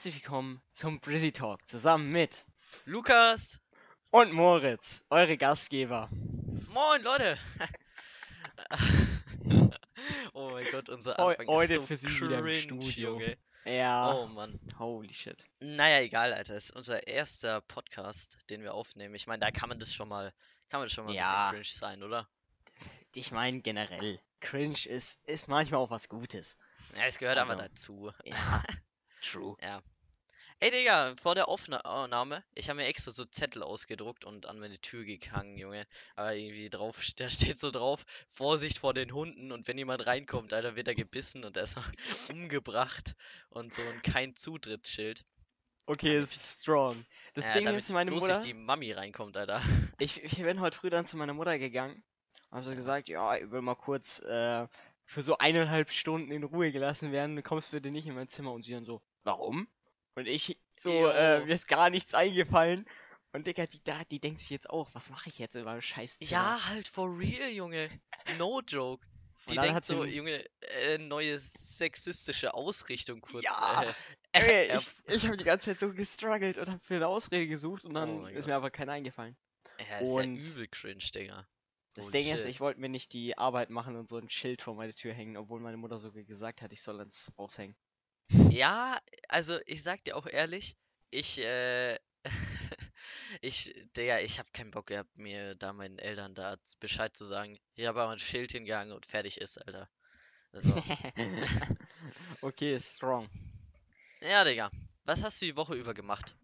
Herzlich willkommen zum Brizzy Talk zusammen mit Lukas! und Moritz, eure Gastgeber. Moin, Leute! oh mein Gott, unser Heu- Anfang heute ist so für Sie wieder im cringe, Studio. Junge. Ja, Oh Mann. holy shit. Naja, egal, Alter. Es ist unser erster Podcast, den wir aufnehmen. Ich meine, da kann man das schon mal, kann man das schon mal ein Ja. bisschen cringe sein, oder? Ich meine generell, cringe ist, ist manchmal auch was Gutes. Ja, es gehört Also. dazu. Ja, true. Ey, Digga, vor der Aufnahme, ich habe mir extra so Zettel ausgedruckt und an meine Tür gehangen, Junge. Aber irgendwie drauf, da steht so drauf, Vorsicht vor den Hunden und wenn jemand reinkommt, Alter, wird er gebissen und erstmal umgebracht und so ein kein Zutrittsschild. Okay, Damit- ist strong. Das ja, Ding damit ist, meine bloß Mutter, nicht die Mami reinkommt, Alter. ich, ich bin heute früh dann zu meiner Mutter gegangen und habe so gesagt, ja, ich will mal kurz äh, für so eineinhalb Stunden in Ruhe gelassen werden, du kommst bitte nicht in mein Zimmer und sie dann so, warum? Und ich so, äh, mir ist gar nichts eingefallen. Und Digga, die, da, die denkt sich jetzt auch, was mache ich jetzt in meinem scheiß? Ja, halt for real, Junge. No joke. Die denkt so, Junge, äh, neue sexistische Ausrichtung kurz. Ja, äh, Ey, ich, ich habe die ganze Zeit so gestruggelt und habe für eine Ausrede gesucht und dann Oh ist Gott. mir aber keine eingefallen. ja, ist ja und- übel cringe, Digga. Das Holy Ding ist, shit. ich wollte mir nicht die Arbeit machen und so ein Schild vor meine Tür hängen, obwohl meine Mutter sogar gesagt hat, ich soll es raushängen. Ja, also ich sag dir auch ehrlich, ich, äh, ich, Digga, ich hab keinen Bock gehabt, mir da meinen Eltern da z- Bescheid zu sagen. Ich habe aber ein Schild hingehangen und fertig ist, Alter. Also, okay, strong. ja, Digga, was hast du die Woche über gemacht?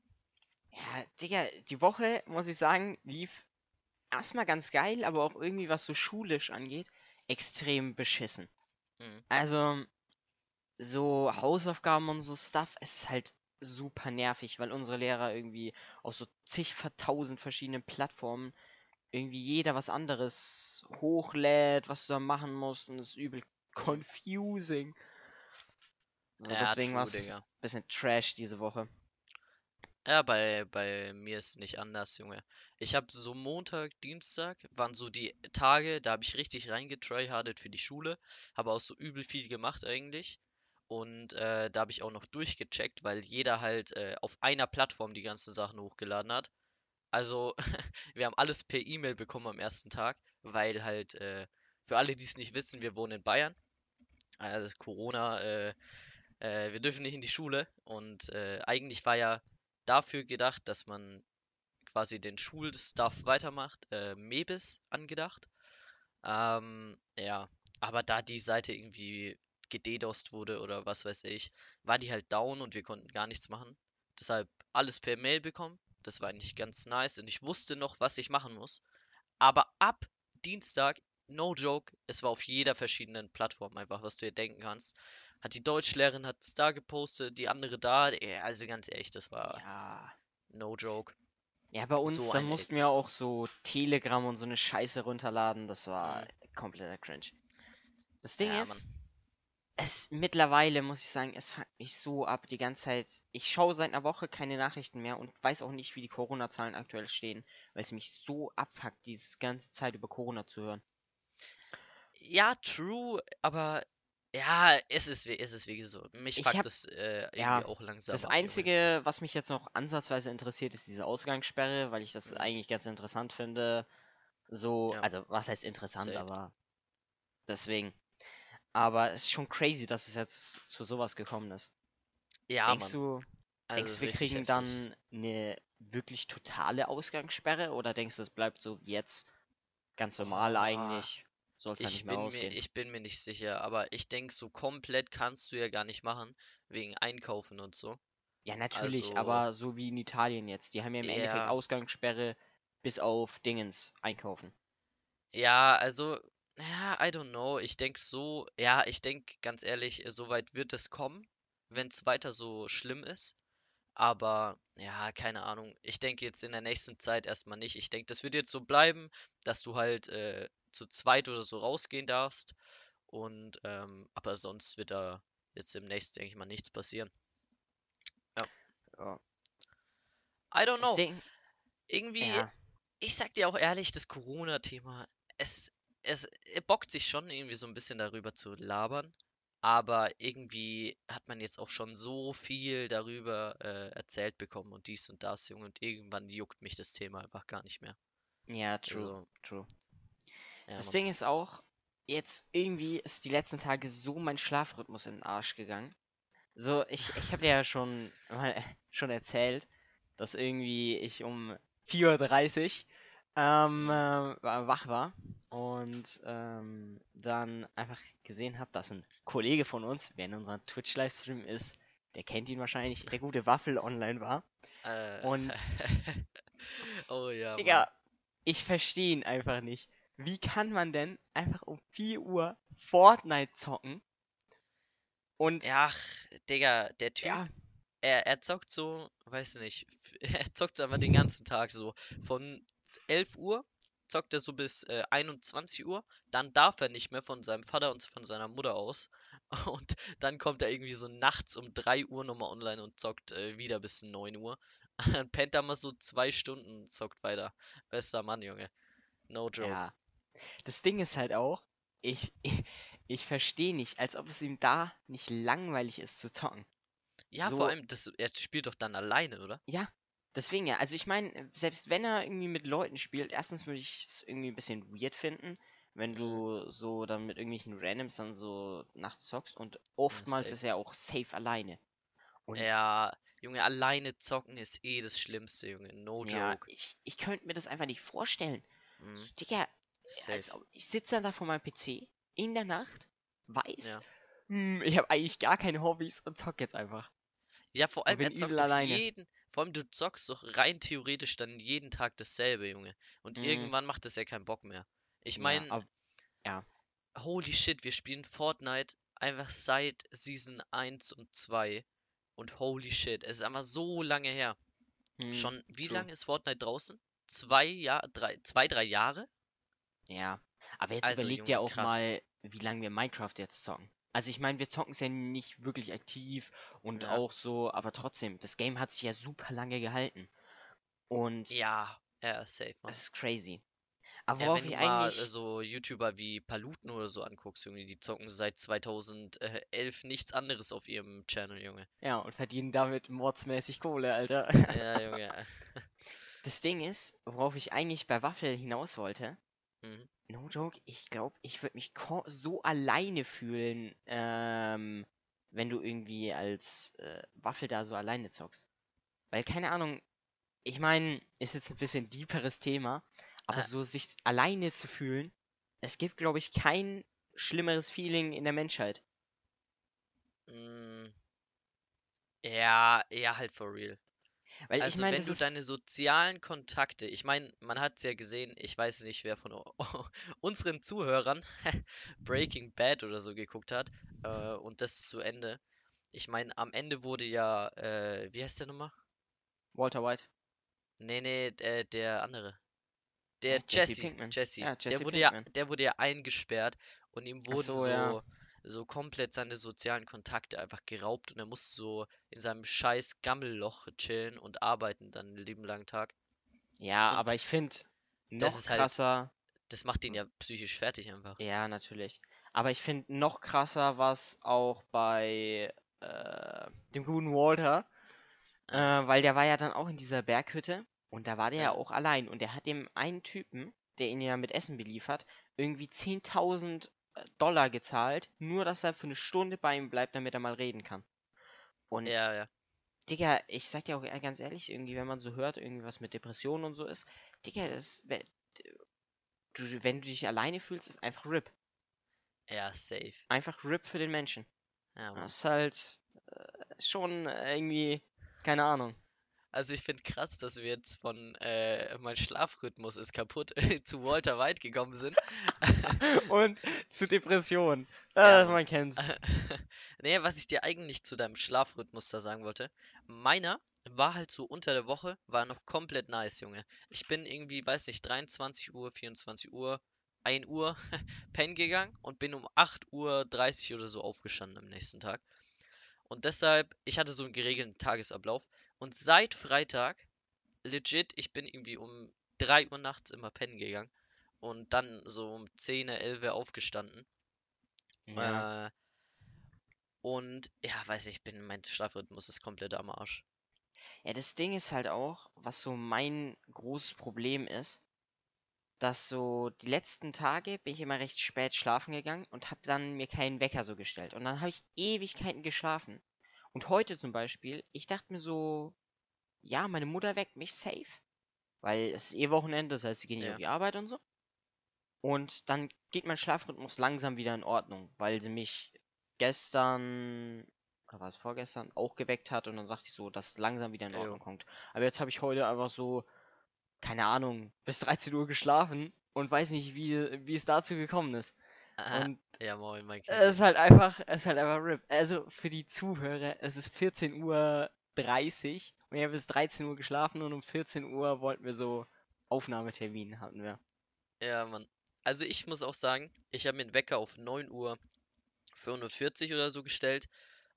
Ja, Digga, die Woche, muss ich sagen, lief erstmal ganz geil, aber auch irgendwie, was so schulisch angeht, extrem beschissen. Mhm. Also, so Hausaufgaben und so Stuff, ist halt super nervig, weil unsere Lehrer irgendwie auf so zig tausend verschiedenen Plattformen irgendwie jeder was anderes hochlädt, was du da machen musst und es ist übel confusing. So, Ja, deswegen war es Digga. bisschen Trash diese Woche. Ja, bei, bei mir ist nicht anders, Junge. Ich habe so Montag, Dienstag waren so die Tage, da habe ich richtig reingetryhardet für die Schule, habe auch so übel viel gemacht eigentlich. Und äh, da habe ich auch noch durchgecheckt, weil jeder halt äh, auf einer Plattform die ganzen Sachen hochgeladen hat. Also, wir haben alles per E-Mail bekommen am ersten Tag, weil halt, äh, für alle, die es nicht wissen, wir wohnen in Bayern. Also ist Corona, äh, äh, wir dürfen nicht in die Schule. Und äh, eigentlich war ja dafür gedacht, dass man quasi den Schulstuff weitermacht, Mebis angedacht. Ähm, ja, aber da die Seite irgendwie gededost wurde oder was weiß ich, war die halt down und wir konnten gar nichts machen. Deshalb alles per Mail bekommen. Das war eigentlich ganz nice und ich wusste noch, was ich machen muss. Aber ab Dienstag, no joke, es war auf jeder verschiedenen Plattform einfach, was du dir denken kannst. Hat die Deutschlehrerin hat es da gepostet, die andere da. Also ganz ehrlich, das war Ja. no joke. Ja, bei uns, So da mussten Hate. wir auch so Telegram und so eine Scheiße runterladen. Das war Mhm. kompletter Cringe. Das Ding Ja, ist, es mittlerweile muss ich sagen, es fuckt mich so ab die ganze Zeit. Ich schaue seit einer Woche keine Nachrichten mehr und weiß auch nicht, wie die Corona-Zahlen aktuell stehen, weil es mich so abfuckt, diese ganze Zeit über Corona zu hören. Ja, true, aber ja, es ist, wie- es ist wie so. Mich Ich fuckt hab- das äh, irgendwie ja, auch langsam Das ab. Einzige, was mich jetzt noch ansatzweise interessiert, ist diese Ausgangssperre, weil ich das Mhm. eigentlich ganz interessant finde. So, Ja. also was heißt interessant, Safe. aber deswegen. Aber es ist schon crazy, dass es jetzt zu sowas gekommen ist. Ja, denkst Mann. du, Also denkst du, wir kriegen heftig. dann eine wirklich totale Ausgangssperre oder denkst du, es bleibt so wie jetzt ganz normal Boah, eigentlich? Soll es dann Ich nicht mehr bin mir, ausgehen? ich bin mir nicht sicher, aber ich denke, so komplett kannst du ja gar nicht machen, wegen Einkaufen und so. Ja, natürlich, also- aber so wie in Italien jetzt. Die haben ja im Endeffekt. Ausgangssperre bis auf Dingens einkaufen. Ja, also, ja, I don't know. Ich denke so, ja, ich denke ganz ehrlich, so weit wird es kommen, wenn es weiter so schlimm ist. Aber, ja, keine Ahnung. Ich denke jetzt in der nächsten Zeit erstmal nicht. Ich denke, das wird jetzt so bleiben, dass du halt äh, zu zweit oder so rausgehen darfst. Und, ähm, aber sonst wird da jetzt demnächst, denke ich mal, nichts passieren. Ja. I don't know. Ding, Irgendwie, ja. ich sag dir auch ehrlich, das Corona-Thema, es, es, es bockt sich schon irgendwie so ein bisschen darüber zu labern. Aber irgendwie hat man jetzt auch schon so viel darüber äh, erzählt bekommen und dies und das, Junge. Und irgendwann juckt mich das Thema einfach gar nicht mehr. Ja, true, Also, true. ja, Das. Ding ist auch, jetzt irgendwie ist die letzten Tage so mein Schlafrhythmus in den Arsch gegangen. So, ich, ich habe dir ja schon mal schon erzählt, dass irgendwie ich um 4.30 Uhr ähm, äh, wa- wach war und ähm, dann einfach gesehen habe, dass ein Kollege von uns, wer in unserem Twitch-Livestream ist, der kennt ihn wahrscheinlich, der gute Waffel online war. Äh, Und oh ja, Mann. Digga, ich verstehe ihn einfach nicht. Wie kann man denn einfach um 4 Uhr Fortnite zocken? Und Ja, ach, Digga, der Typ, ja, er, er zockt so, weiß nicht, er zockt einfach den ganzen Tag so. Von 11 Uhr zockt er so bis äh, 21 Uhr, dann darf er nicht mehr von seinem Vater und von seiner Mutter aus. Und dann kommt er irgendwie so nachts um 3 Uhr nochmal online und zockt äh, wieder bis 9 Uhr. Dann pennt er mal so zwei Stunden und zockt weiter. Bester Mann, Junge. No joke. ja. Das Ding ist halt auch, ich, ich, ich verstehe nicht, als ob es ihm da nicht langweilig ist zu zocken. Ja, So- vor allem, das, er spielt doch dann alleine, oder? Ja, deswegen ja. Also ich meine, selbst wenn er irgendwie mit Leuten spielt, erstens würde ich es irgendwie ein bisschen weird finden, wenn Mhm. du so dann mit irgendwelchen Randoms dann so nachts zockst und oftmals safe. ist er auch safe alleine. Und Ja, Junge, alleine zocken ist eh das Schlimmste, Junge. No ja, joke. ich, ich könnte mir das einfach nicht vorstellen. Mhm, So, Digga, also, ich sitze dann da vor meinem PC in der Nacht, weiß, Ja. hm, ich habe eigentlich gar keine Hobbys und zock jetzt einfach. Ja, vor allem, er zockt jeden. Vor allem, du zockst doch rein theoretisch dann jeden Tag dasselbe, Junge. Und Mhm. irgendwann macht das ja keinen Bock mehr. Ich Ja, meine, ab- ja. holy shit, wir spielen Fortnite einfach seit Season 1 und 2. Und holy shit, es ist einfach so lange her. Hm, Schon, wie lange ist Fortnite draußen? Zwei Jahre, drei, zwei, drei Jahre? Ja, aber jetzt Also, überleg dir Junge, auch krass. mal, wie lange wir Minecraft jetzt zocken. Also ich meine, wir zocken es ja nicht wirklich aktiv und Ja. auch so, aber trotzdem, das Game hat sich ja super lange gehalten. Und Ja, ja, safe, man. das ist crazy. Aber Ja, worauf wenn ich du mal eigentlich. so YouTuber wie Paluten oder so anguckst, Junge, die zocken seit 2011 nichts anderes auf ihrem Channel, Junge. Ja, und verdienen damit mordsmäßig Kohle, Alter. Ja, Junge. Das Ding ist, worauf ich eigentlich bei Waffel hinaus wollte, Mhm. No joke, ich glaube, ich würde mich so alleine fühlen, ähm, wenn du irgendwie als äh, Waffel da so alleine zockst. Weil, keine Ahnung, ich meine, ist jetzt ein bisschen deeperes Thema, aber Ah. so sich alleine zu fühlen, es gibt, glaube ich, kein schlimmeres Feeling in der Menschheit. Mm. Ja, ja, halt for real. Weil ich Also, meine, wenn das du deine sozialen Kontakte, ich meine, man hat es ja gesehen, ich weiß nicht, wer von unseren Zuhörern Breaking Bad oder so geguckt hat, äh, und das zu Ende. Ich meine, am Ende wurde ja, äh, wie heißt der nochmal? Walter White. Nee, nee, der, der andere. Der Hä? Jesse Jesse. Jesse, Ja, der Jesse wurde ja, Pinkman. der wurde ja eingesperrt und ihm Ach wurden so, ja. So, komplett seine sozialen Kontakte einfach geraubt und er musste so in seinem scheiß Gammelloch chillen und arbeiten dann einen lieben langen Tag. Ja, Und aber ich finde das noch ist halt- krasser. Das macht ihn ja psychisch fertig einfach. Ja, natürlich. Aber ich finde noch krasser was auch bei äh, dem guten Walter, äh, weil der war ja dann auch in dieser Berghütte und da war der ja Ja. auch allein und der hat dem einen Typen, der ihn ja mit Essen beliefert, irgendwie 10.000 Dollar gezahlt, nur dass er für eine Stunde bei ihm bleibt, damit er mal reden kann. Und Ja, ja. Digga, ich sag dir auch e- ganz ehrlich, irgendwie, wenn man so hört, irgendwie was mit Depressionen und so ist, Digga, das, we- du, wenn du dich alleine fühlst, ist einfach RIP. Ja, safe. Einfach RIP für den Menschen. Ja, Mann. Das ist halt äh, schon äh, irgendwie, keine Ahnung. Also ich finde krass, dass wir jetzt von äh, mein Schlafrhythmus ist kaputt zu Walter White gekommen sind. Und zu Depressionen. Ja, Äh, Mann. man kennt's. nee, was ich dir eigentlich zu deinem Schlafrhythmus da sagen wollte. Meiner war halt so unter der Woche, war noch komplett nice, Junge. Ich bin irgendwie, weiß nicht, 23 Uhr, 24 Uhr, 1 Uhr pennen gegangen und bin um 8 Uhr 30 oder so aufgestanden am nächsten Tag. Und deshalb, ich hatte so einen geregelten Tagesablauf. Und seit Freitag, legit, ich bin irgendwie um 3 Uhr nachts immer pennen gegangen. Und dann so um 10, 11 aufgestanden. Ja. Äh, Und ja, weiß ich, bin mein Schlafrhythmus ist komplett am Arsch. Ja, das Ding ist halt auch, was so mein großes Problem ist, dass so die letzten Tage bin ich immer recht spät schlafen gegangen und habe dann mir keinen Wecker so gestellt. Und dann habe ich Ewigkeiten geschlafen. Und heute zum Beispiel, ich dachte mir so, ja, meine Mutter weckt mich safe. Weil es ist eh Wochenende, das heißt, sie gehen Ja. auf die Arbeit und so. Und dann geht mein Schlafrhythmus langsam wieder in Ordnung, weil sie mich gestern, oder war es vorgestern, auch geweckt hat und dann dachte ich so, dass es langsam wieder in. Ordnung kommt. Aber jetzt habe ich heute einfach so, keine Ahnung, bis 13 Uhr geschlafen und weiß nicht, wie, wie es dazu gekommen ist. Und ja, moin, mein es ist halt einfach, es ist halt einfach RIP. Also für die Zuhörer, es ist 14 Uhr 30 und ich habe bis 13 Uhr geschlafen und um 14 Uhr wollten wir so Aufnahmetermin hatten wir. Ja, Mann. Also ich muss auch sagen, ich habe mir den Wecker auf 9 Uhr 45 oder so gestellt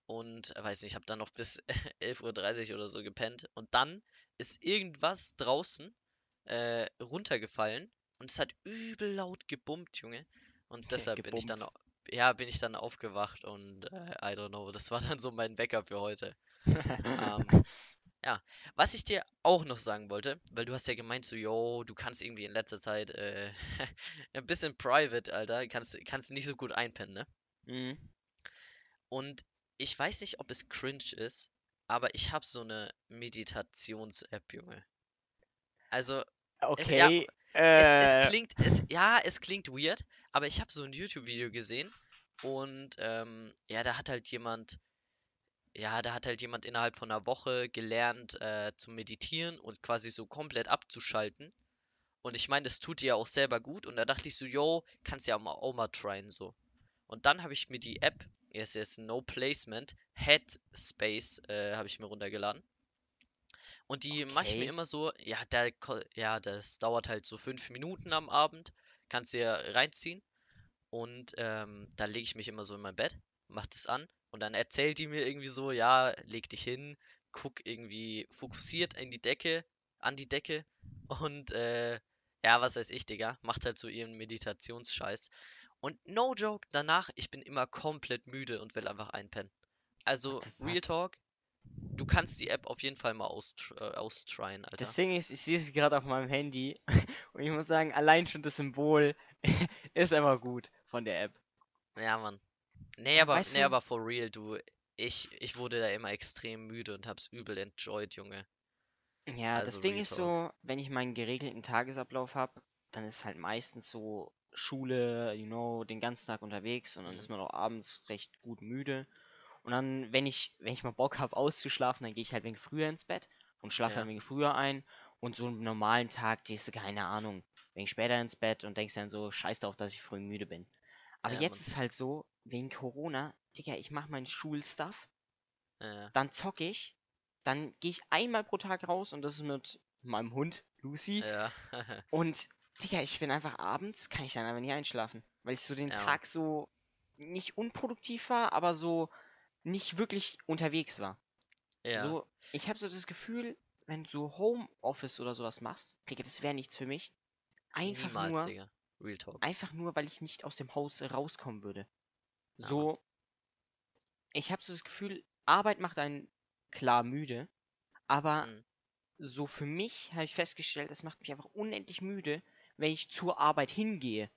und äh, weiß nicht, habe dann noch bis 11.30 Uhr oder so gepennt und dann ist irgendwas draußen äh, runtergefallen und es hat übel laut gebummt, Junge. Und deshalb bin ich dann, ja, bin ich dann aufgewacht und äh, I don't know, das war dann so mein Wecker für heute. Ähm, ja, was ich dir auch noch sagen wollte, weil du hast ja gemeint, so, yo, du kannst irgendwie in letzter Zeit äh, ein bisschen private, Alter, kannst, kannst nicht so gut einpennen, ne? Mhm. Und ich weiß nicht, ob es cringe ist, aber ich habe so eine Meditations-App, Junge. Also, Okay. es, äh, es klingt, es, ja, es klingt weird, aber ich habe so ein YouTube-Video gesehen und ähm, ja, da hat halt jemand, ja, da hat halt jemand innerhalb von einer Woche gelernt äh, zu meditieren und quasi so komplett abzuschalten. Und ich meine, das tut dir ja auch selber gut. Und da dachte ich so, yo, kannst ja auch mal, auch mal tryen so. Und dann habe ich mir die App, es ist No Placement, Headspace, äh, habe ich mir runtergeladen. Und die mache ich mir Okay. immer so, ja, da, ja, das dauert halt so fünf Minuten am Abend. Kannst dir reinziehen. Und ähm, da lege ich mich immer so in mein Bett, mach das an. Und dann erzählt die mir irgendwie so, ja, leg dich hin, guck irgendwie fokussiert in die Decke, an die Decke. Und äh, ja, was weiß ich, Digga, macht halt so ihren Meditationsscheiß. Und no joke, danach, ich bin immer komplett müde und will einfach einpennen. Also, Real? Talk, du kannst die App auf jeden Fall mal austr äh, austryen, Alter. Das Ding ist, ich sehe es gerade auf meinem Handy und ich muss sagen, allein schon das Symbol ist einfach gut von der App. Ja, Mann. Nee, aber, weißt nee, du- aber for real, du, ich, ich wurde da immer extrem müde und hab's übel enjoyed, Junge. Ja, das Also Ding Real ist so, wenn ich meinen geregelten Tagesablauf habe, dann ist halt meistens so Schule, you know, den ganzen Tag unterwegs und dann Mhm. ist man auch abends recht gut müde. Und dann, wenn ich, wenn ich mal Bock habe auszuschlafen, dann gehe ich halt ein wenig früher ins Bett und schlafe Ja. ein wenig früher ein. Und so einen normalen Tag gehst du, keine Ahnung, wenig später ins Bett und denkst dann so, scheiß drauf, dass ich früh müde bin. Aber Ja, jetzt ist halt so, wegen Corona, Digga, ich mache meinen Schulstuff, Ja, dann zocke ich, dann gehe ich einmal pro Tag raus und das ist mit meinem Hund, Lucy. ja, Und, Digga, ich bin einfach abends, kann ich dann einfach nicht einschlafen. Weil ich so den. Tag so nicht unproduktiv war, aber so nicht wirklich unterwegs war. ja, So, ich habe so das Gefühl, wenn du so Homeoffice oder sowas machst, Digga, das wäre nichts für mich. Einfach niemals, nur, Digga. Real Talk. einfach nur, weil ich nicht aus dem Haus rauskommen würde. Ja, So, ich habe so das Gefühl, Arbeit macht einen klar müde, aber Mhm. so für mich habe ich festgestellt, es macht mich einfach unendlich müde, wenn ich zur Arbeit hingehe.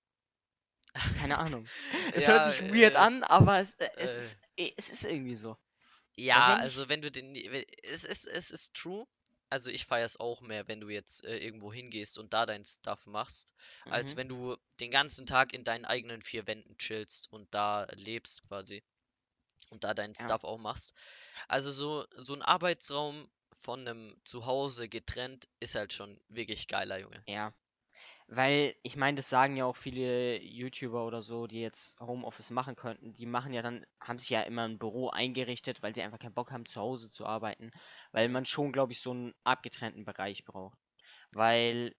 Keine Ahnung. Es Ja, hört sich weird äh, an, aber es, äh, es, äh. ist, äh, es ist irgendwie so. Ja, wenn also ich- wenn du den, wenn- es ist, es ist true. Also ich feier's auch mehr, wenn du jetzt äh, irgendwo hingehst und da dein Stuff machst, als Mhm. wenn du den ganzen Tag in deinen eigenen vier Wänden chillst und da lebst quasi. Und da deinen Ja. Stuff auch machst. Also so, so ein Arbeitsraum von einem Zuhause getrennt ist halt schon wirklich geiler, Junge. Ja. Weil, ich meine, das sagen ja auch viele YouTuber oder so, die jetzt Homeoffice machen könnten. Die machen ja dann, haben sich ja immer ein Büro eingerichtet, weil sie einfach keinen Bock haben, zu Hause zu arbeiten. Weil man schon, glaube ich, so einen abgetrennten Bereich braucht. Weil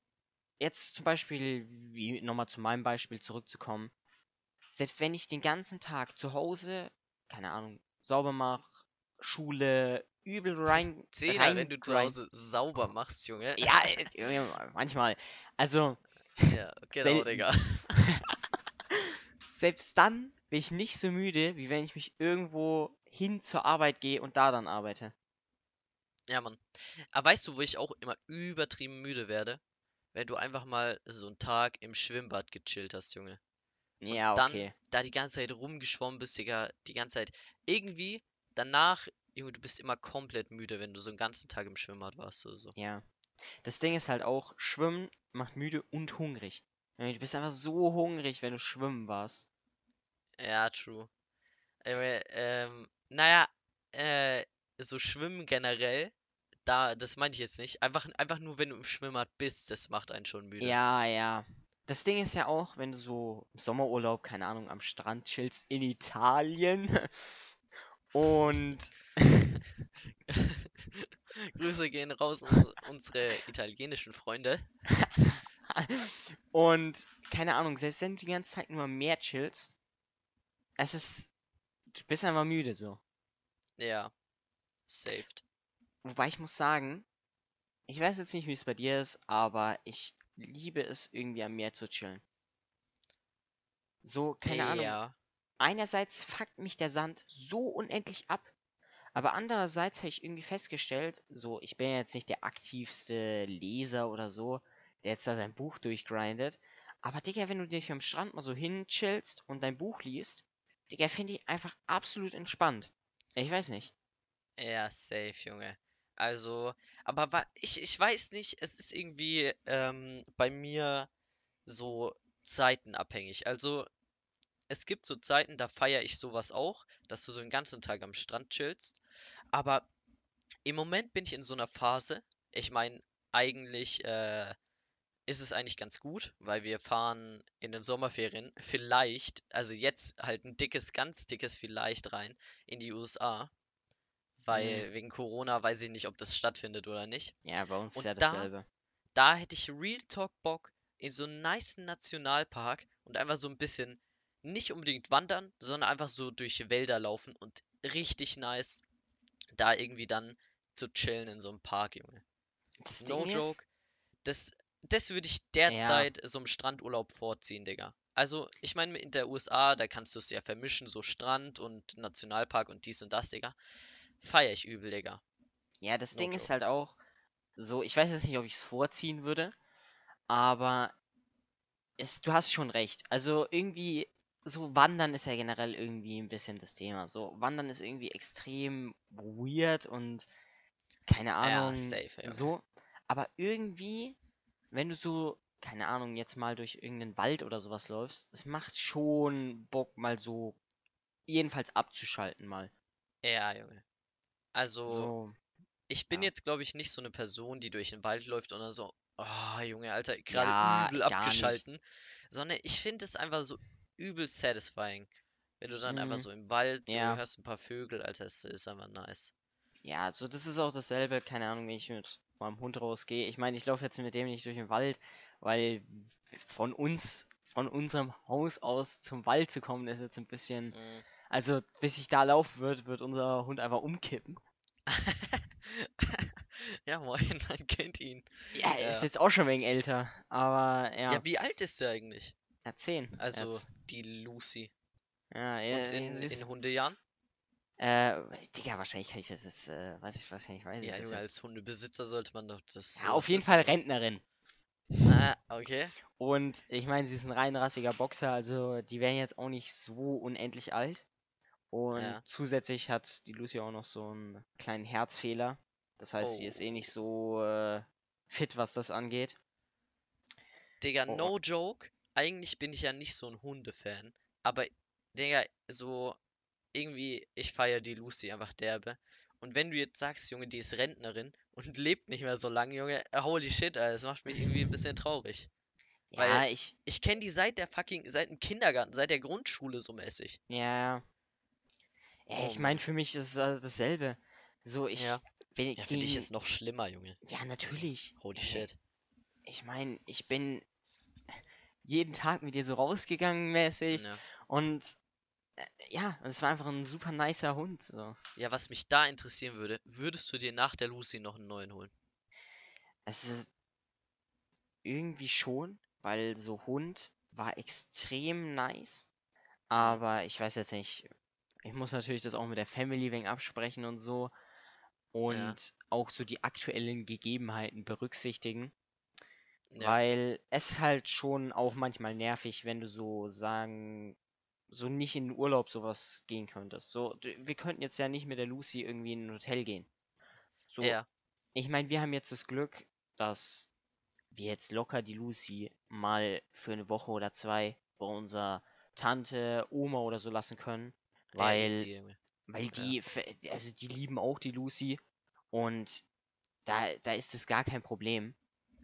jetzt zum Beispiel, wie nochmal zu meinem Beispiel zurückzukommen, selbst wenn ich den ganzen Tag zu Hause, keine Ahnung, sauber mache, Schule, übel rein, Zehner, wenn du zu Hause sauber machst, Junge. Ja, äh, Junge, manchmal. Also, Ja, genau, Selten. Digga. selbst dann bin ich nicht so müde, wie wenn ich mich irgendwo hin zur Arbeit gehe und da dann arbeite. Ja, Mann. Aber weißt du, wo ich auch immer übertrieben müde werde? Wenn du einfach mal so einen Tag im Schwimmbad gechillt hast, Junge. Ja, Dann okay. da die ganze Zeit rumgeschwommen bist, Digga. Die ganze Zeit. Irgendwie danach, Junge, du bist immer komplett müde, wenn du so einen ganzen Tag im Schwimmbad warst oder so. Ja. Das Ding ist halt auch, Schwimmen macht müde und hungrig. Du bist einfach so hungrig, wenn du schwimmen warst. Ja, true. Aber, ähm, naja, äh, so Schwimmen generell, da, das meine ich jetzt nicht. Einfach, einfach nur, wenn du im Schwimmbad bist, das macht einen schon müde. Ja, ja. Das Ding ist ja auch, wenn du so im Sommerurlaub, keine Ahnung, am Strand chillst in Italien und Grüße gehen raus uns- unsere italienischen Freunde. und keine Ahnung, selbst wenn du die ganze Zeit nur am Meer chillst, es ist, du bist einfach müde so. Ja, saved. Wobei ich muss sagen, ich weiß jetzt nicht, wie es bei dir ist, aber ich liebe es irgendwie am Meer zu chillen. So, keine Ahnung. Ja, Einerseits fuckt mich der Sand so unendlich ab, aber andererseits habe ich irgendwie festgestellt, so, ich bin jetzt nicht der aktivste Leser oder so, der jetzt da sein Buch durchgrindet, aber Digga, wenn du dich am Strand mal so hinchillst und dein Buch liest, Digga, finde ich einfach absolut entspannt. Ich weiß nicht. ja, safe, Junge. Also, aber ich, ich weiß nicht, es ist irgendwie ähm, bei mir so zeitenabhängig. Also, es gibt so Zeiten, da feiere ich sowas auch, dass du so den ganzen Tag am Strand chillst. Aber im Moment bin ich in so einer Phase. Ich meine, eigentlich äh, ist es eigentlich ganz gut, weil wir fahren in den Sommerferien vielleicht, also jetzt halt ein dickes, ganz dickes vielleicht rein in die USA. Weil wegen Corona weiß ich nicht, ob das stattfindet oder nicht. Ja, bei uns ist Und ja da- dasselbe. Da hätte ich Real Talk Bock in so einen nice Nationalpark und einfach so ein bisschen nicht unbedingt wandern, sondern einfach so durch Wälder laufen und richtig nice da irgendwie dann zu chillen in so einem Park, Junge. Das No Ding ist- joke. Das, das würde ich derzeit so im Strandurlaub vorziehen, Digga. Also, ich meine, in der USA, da kannst du es ja vermischen, so Strand und Nationalpark und dies und das, Digga. Feier ich übel, Digga. Ja, das No Ding ist joke. halt auch so, ich weiß jetzt nicht, ob ich es vorziehen würde, aber es, du hast schon recht. Also irgendwie, so Wandern ist ja generell irgendwie ein bisschen das Thema. So, Wandern ist irgendwie extrem weird und keine Ja, Ahnung, safe, Junge. so. Aber irgendwie, wenn du so, keine Ahnung, jetzt mal durch irgendeinen Wald oder sowas läufst, es macht schon Bock, mal so, jedenfalls abzuschalten mal. Ja, Junge. Also, So, ich bin ja. jetzt, glaube ich, nicht so eine Person, die durch den Wald läuft dann so, oh, Junge, Alter, gerade Ja, übel gar nicht. abgeschalten. Sondern ich finde es einfach so übel satisfying. Wenn du dann einfach Mhm. so im Wald, so, Ja. hörst ein paar Vögel, Alter, es ist einfach nice. Ja, also das ist auch dasselbe, keine Ahnung, wenn ich mit meinem Hund rausgehe. Ich meine, ich laufe jetzt mit dem nicht durch den Wald, weil von uns, von unserem Haus aus zum Wald zu kommen, ist jetzt ein bisschen. Mm. Also, bis ich da laufen wird, wird unser Hund einfach umkippen. Ja, moin, man kennt ihn. Ja, er ist Ja. jetzt auch schon wegen älter, aber ja, Ja, wie alt ist der eigentlich? Hat 10. Also, jetzt. die Lucy. Ja, Und er, in, in Hundejahren? äh, Digga, wahrscheinlich kann ich das jetzt, äh, weiß ich, weiß ich Ja, das Junge, jetzt. als Hundebesitzer sollte man doch das. Ja, auf jeden Fall? Rentnerin. Ah, okay. Und ich meine, sie ist ein reinrassiger Boxer, also die werden jetzt auch nicht so unendlich alt. Und Ja. zusätzlich hat die Lucy auch noch so einen kleinen Herzfehler. Das heißt, sie ist eh Oh. nicht so äh, fit, was das angeht. Digga, Oh. no joke. Eigentlich bin ich ja nicht so ein Hundefan. Aber, Digga, so irgendwie, ich feiere die Lucy einfach derbe. Und wenn du jetzt sagst, Junge, die ist Rentnerin und lebt nicht mehr so lange, Junge, holy shit, Alter, das macht mich irgendwie ein bisschen traurig. Weil- Ja, ich, Ich kenne die seit der fucking, seit dem Kindergarten, seit der Grundschule so mäßig. ja. Ja, Oh ich meine, für mich ist es äh, dasselbe. So, ich, Ja. wenn Ja, für dich die- ist noch schlimmer, Junge. ja, natürlich. Holy Ey, shit. Ich meine, ich bin jeden Tag mit ihr so rausgegangen mäßig Ja. und äh, ja, es war einfach ein super nicer Hund. So. ja, was mich da interessieren würde, würdest du dir nach der Lucy noch einen neuen holen? Es ist irgendwie schon, weil so Hund war extrem nice. Aber ich weiß jetzt nicht, ich muss natürlich das auch mit der Family wegen absprechen und so. Und Ja. auch so die aktuellen Gegebenheiten berücksichtigen. Ja. Weil es halt schon auch manchmal nervig, wenn du so sagen, so nicht in den Urlaub sowas gehen könntest. So, wir könnten jetzt ja nicht mit der Lucy irgendwie in ein Hotel gehen. So, Ja. ich meine, wir haben jetzt das Glück, dass wir jetzt locker die Lucy mal für eine Woche oder zwei bei unserer Tante, Oma oder so lassen können. Ja, Weil, Junge. weil die, also die lieben auch die Lucy und da, da ist es gar kein Problem.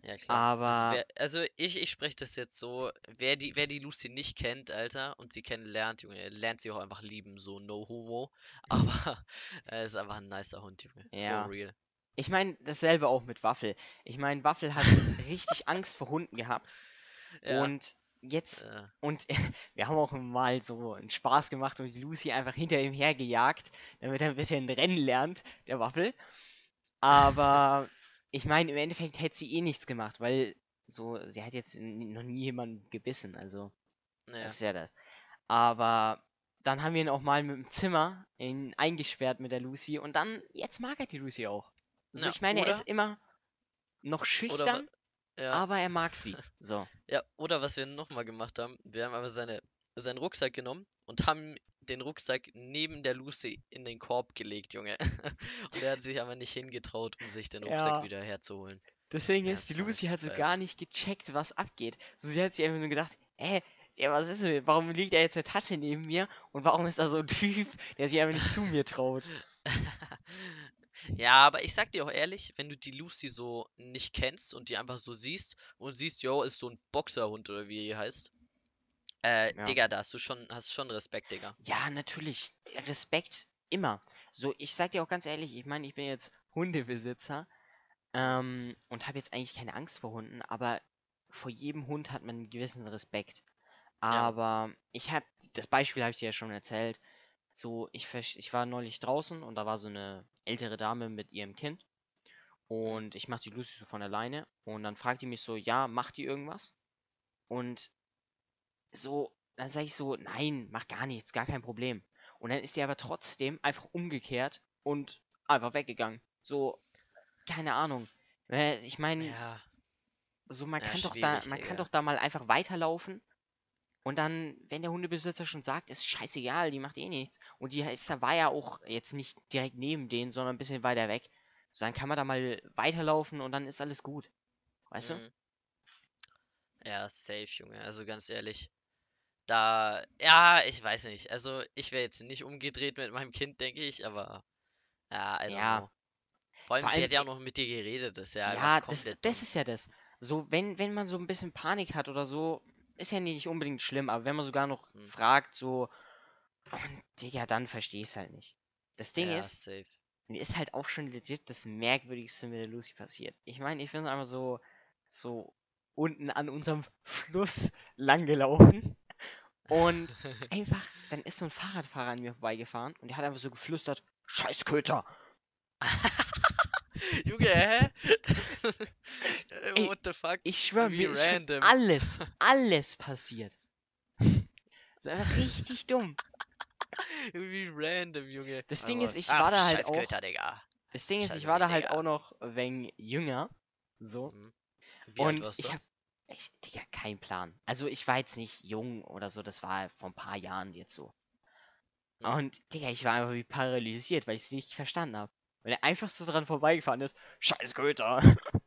Ja, klar. Also, Aber wer, also ich, ich spreche das jetzt so, wer die, wer die Lucy nicht kennt, Alter, und sie kennenlernt, Junge, lernt sie auch einfach lieben, so no homo. Aber er ist einfach ein nicer Hund, Junge. Ja. For real. ich meine, dasselbe auch mit Waffel. Ich meine, Waffel hat richtig Angst vor Hunden gehabt Ja. und jetzt äh, Und wir haben auch mal so einen Spaß gemacht und die Lucy einfach hinter ihm hergejagt, damit er ein bisschen rennen lernt, der Waffel. Aber ich meine, im Endeffekt hätte sie eh nichts gemacht, weil so, sie hat jetzt noch nie jemanden gebissen, also naja. das ist ja das. Aber dann haben wir ihn auch mal mit dem Zimmer in, eingesperrt mit der Lucy und dann, jetzt mag er die Lucy auch. So, Ja, ich meine, er oder- ist immer noch Oder schüchtern, ja. aber er mag sie. So. Ja, oder was wir nochmal gemacht haben, wir haben einfach seine, seinen Rucksack genommen und haben den Rucksack neben der Lucy in den Korb gelegt, Junge. Und er hat sich aber nicht hingetraut, um sich den Rucksack Ja. wieder herzuholen. Deswegen Ja, ist, die Lucy hat so gar nicht gecheckt, was abgeht. So, sie hat sich einfach nur gedacht, hä, ja, was ist denn, warum liegt da jetzt eine Tasche neben mir und warum ist da so ein Typ, der sich einfach nicht zu mir traut? Ja, aber ich sag dir auch ehrlich, wenn du die Lucy so nicht kennst und die einfach so siehst und siehst, yo, ist so ein Boxerhund oder wie er heißt, äh, Ja. Digga, da hast du schon, hast schon Respekt, Digga. Ja, natürlich, Respekt, immer. So, ich sag dir auch ganz ehrlich, ich meine, ich bin jetzt Hundebesitzer ähm, und habe jetzt eigentlich keine Angst vor Hunden, aber vor jedem Hund hat man einen gewissen Respekt. Ja. Aber ich habe, das Beispiel habe ich dir ja schon erzählt, so, ich, ich war neulich draußen und da war so eine ältere Dame mit ihrem Kind und ich mach die Lucy so von alleine und dann fragt die mich so, ja, macht die irgendwas? Und so, dann sage ich so, nein, mach gar nichts, gar kein Problem. Und dann ist sie aber trotzdem einfach umgekehrt und einfach weggegangen. So, keine Ahnung. Äh, Ich meine, Ja, so man ja, kann doch da, man kann doch da mal einfach weiterlaufen. Und dann, wenn der Hundebesitzer schon sagt, ist scheißegal, die macht eh nichts. Und die ist, da war ja auch jetzt nicht direkt neben denen, sondern ein bisschen weiter weg. So, dann kann man da mal weiterlaufen und dann ist alles gut. Weißt du? Mhm. Ja, safe, Junge. Also ganz ehrlich. Da, ja, ich weiß nicht. Also ich wäre jetzt nicht umgedreht mit meinem Kind, denke ich, aber ja, I don't Ja. Vor allem, Vor sie allem, hat ja auch noch mit dir geredet, das ist ja Ja, das, das ist ja das. So, wenn, wenn man so ein bisschen Panik hat oder so, ist ja nicht unbedingt schlimm, aber wenn man sogar noch Hm. fragt, so, und Digga, dann verstehe ich es halt nicht. Das Ding Ja, ist, safe. mir ist halt auch schon legit das Merkwürdigste mit der Lucy passiert. Ich meine, ich bin einfach so, so unten an unserem Fluss lang gelaufen und einfach, dann ist so ein Fahrradfahrer an mir vorbeigefahren und der hat einfach so geflüstert, Scheiß Köter! Junge, hä? Ey, What the fuck? Ich schwöre, Wie mir ist random. alles, alles passiert. So einfach richtig dumm. Wie random, Junge. Das Ding Also, ist, ich ah, war da halt auch- Köter, Digga. Das Ding ist, ich war da halt Digga. auch noch wegen jünger. So. Wie alt Und ich du? Echt, Digga, keinen Plan. Also ich war jetzt nicht jung oder so, das war vor ein paar Jahren jetzt so. Mhm. Und, Digga, ich war einfach wie paralysiert, weil ich es nicht verstanden habe. Weil er einfach so dran vorbeigefahren ist. Scheiß Köter!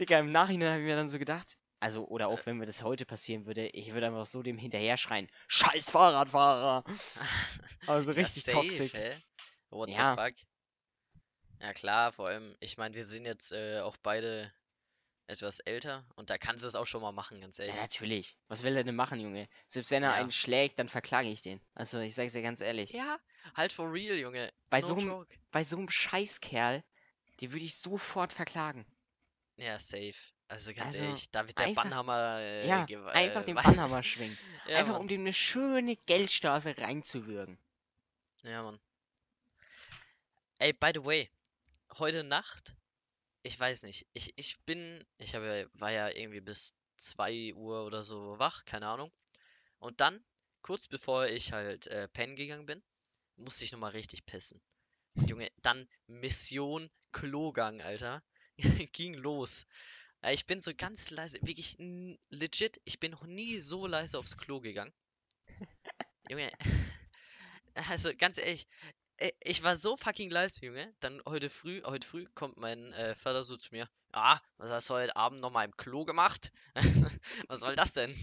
Digga, im Nachhinein habe ich mir dann so gedacht, also, oder auch wenn mir das heute passieren würde, ich würde einfach so dem hinterher schreien, Scheiß Fahrradfahrer! Also Ja, richtig safe, toxisch. What Ja. the fuck? Ja klar, vor allem, ich meine, wir sind jetzt äh, auch beide etwas älter und da kannst du es auch schon mal machen, ganz Ja, ehrlich. natürlich. Was will er denn machen, Junge? Selbst wenn er Ja. einen schlägt, dann verklage ich den. Also, ich sag's dir ganz ehrlich. Ja, halt for real, Junge. Bei no so einem bei so einem Scheißkerl, den würde ich sofort verklagen. Ja, safe. Also ganz Also, ehrlich, da wird der einfach- Bannhammer äh, ja, gew- einfach äh, den Bannhammer schwingen. ja, einfach Mann. um dem eine schöne Geldstrafe reinzuwürgen. Ja, Mann. Ey, by the way, heute Nacht, ich weiß nicht, ich, ich bin, ich habe, war ja irgendwie bis 2 Uhr oder so wach, keine Ahnung. Und dann kurz bevor ich halt äh, pennen gegangen bin, musste ich nochmal richtig pissen. Und Junge, dann Mission Klogang, Alter. Ging los. Äh, Ich bin so ganz leise, wirklich legit, ich bin noch nie so leise aufs Klo gegangen. Junge, also ganz ehrlich, ich war so fucking leise, Junge. Dann heute früh, heute früh kommt mein äh, Vater so zu mir. Ah, was hast du heute Abend nochmal im Klo gemacht? Was soll das denn?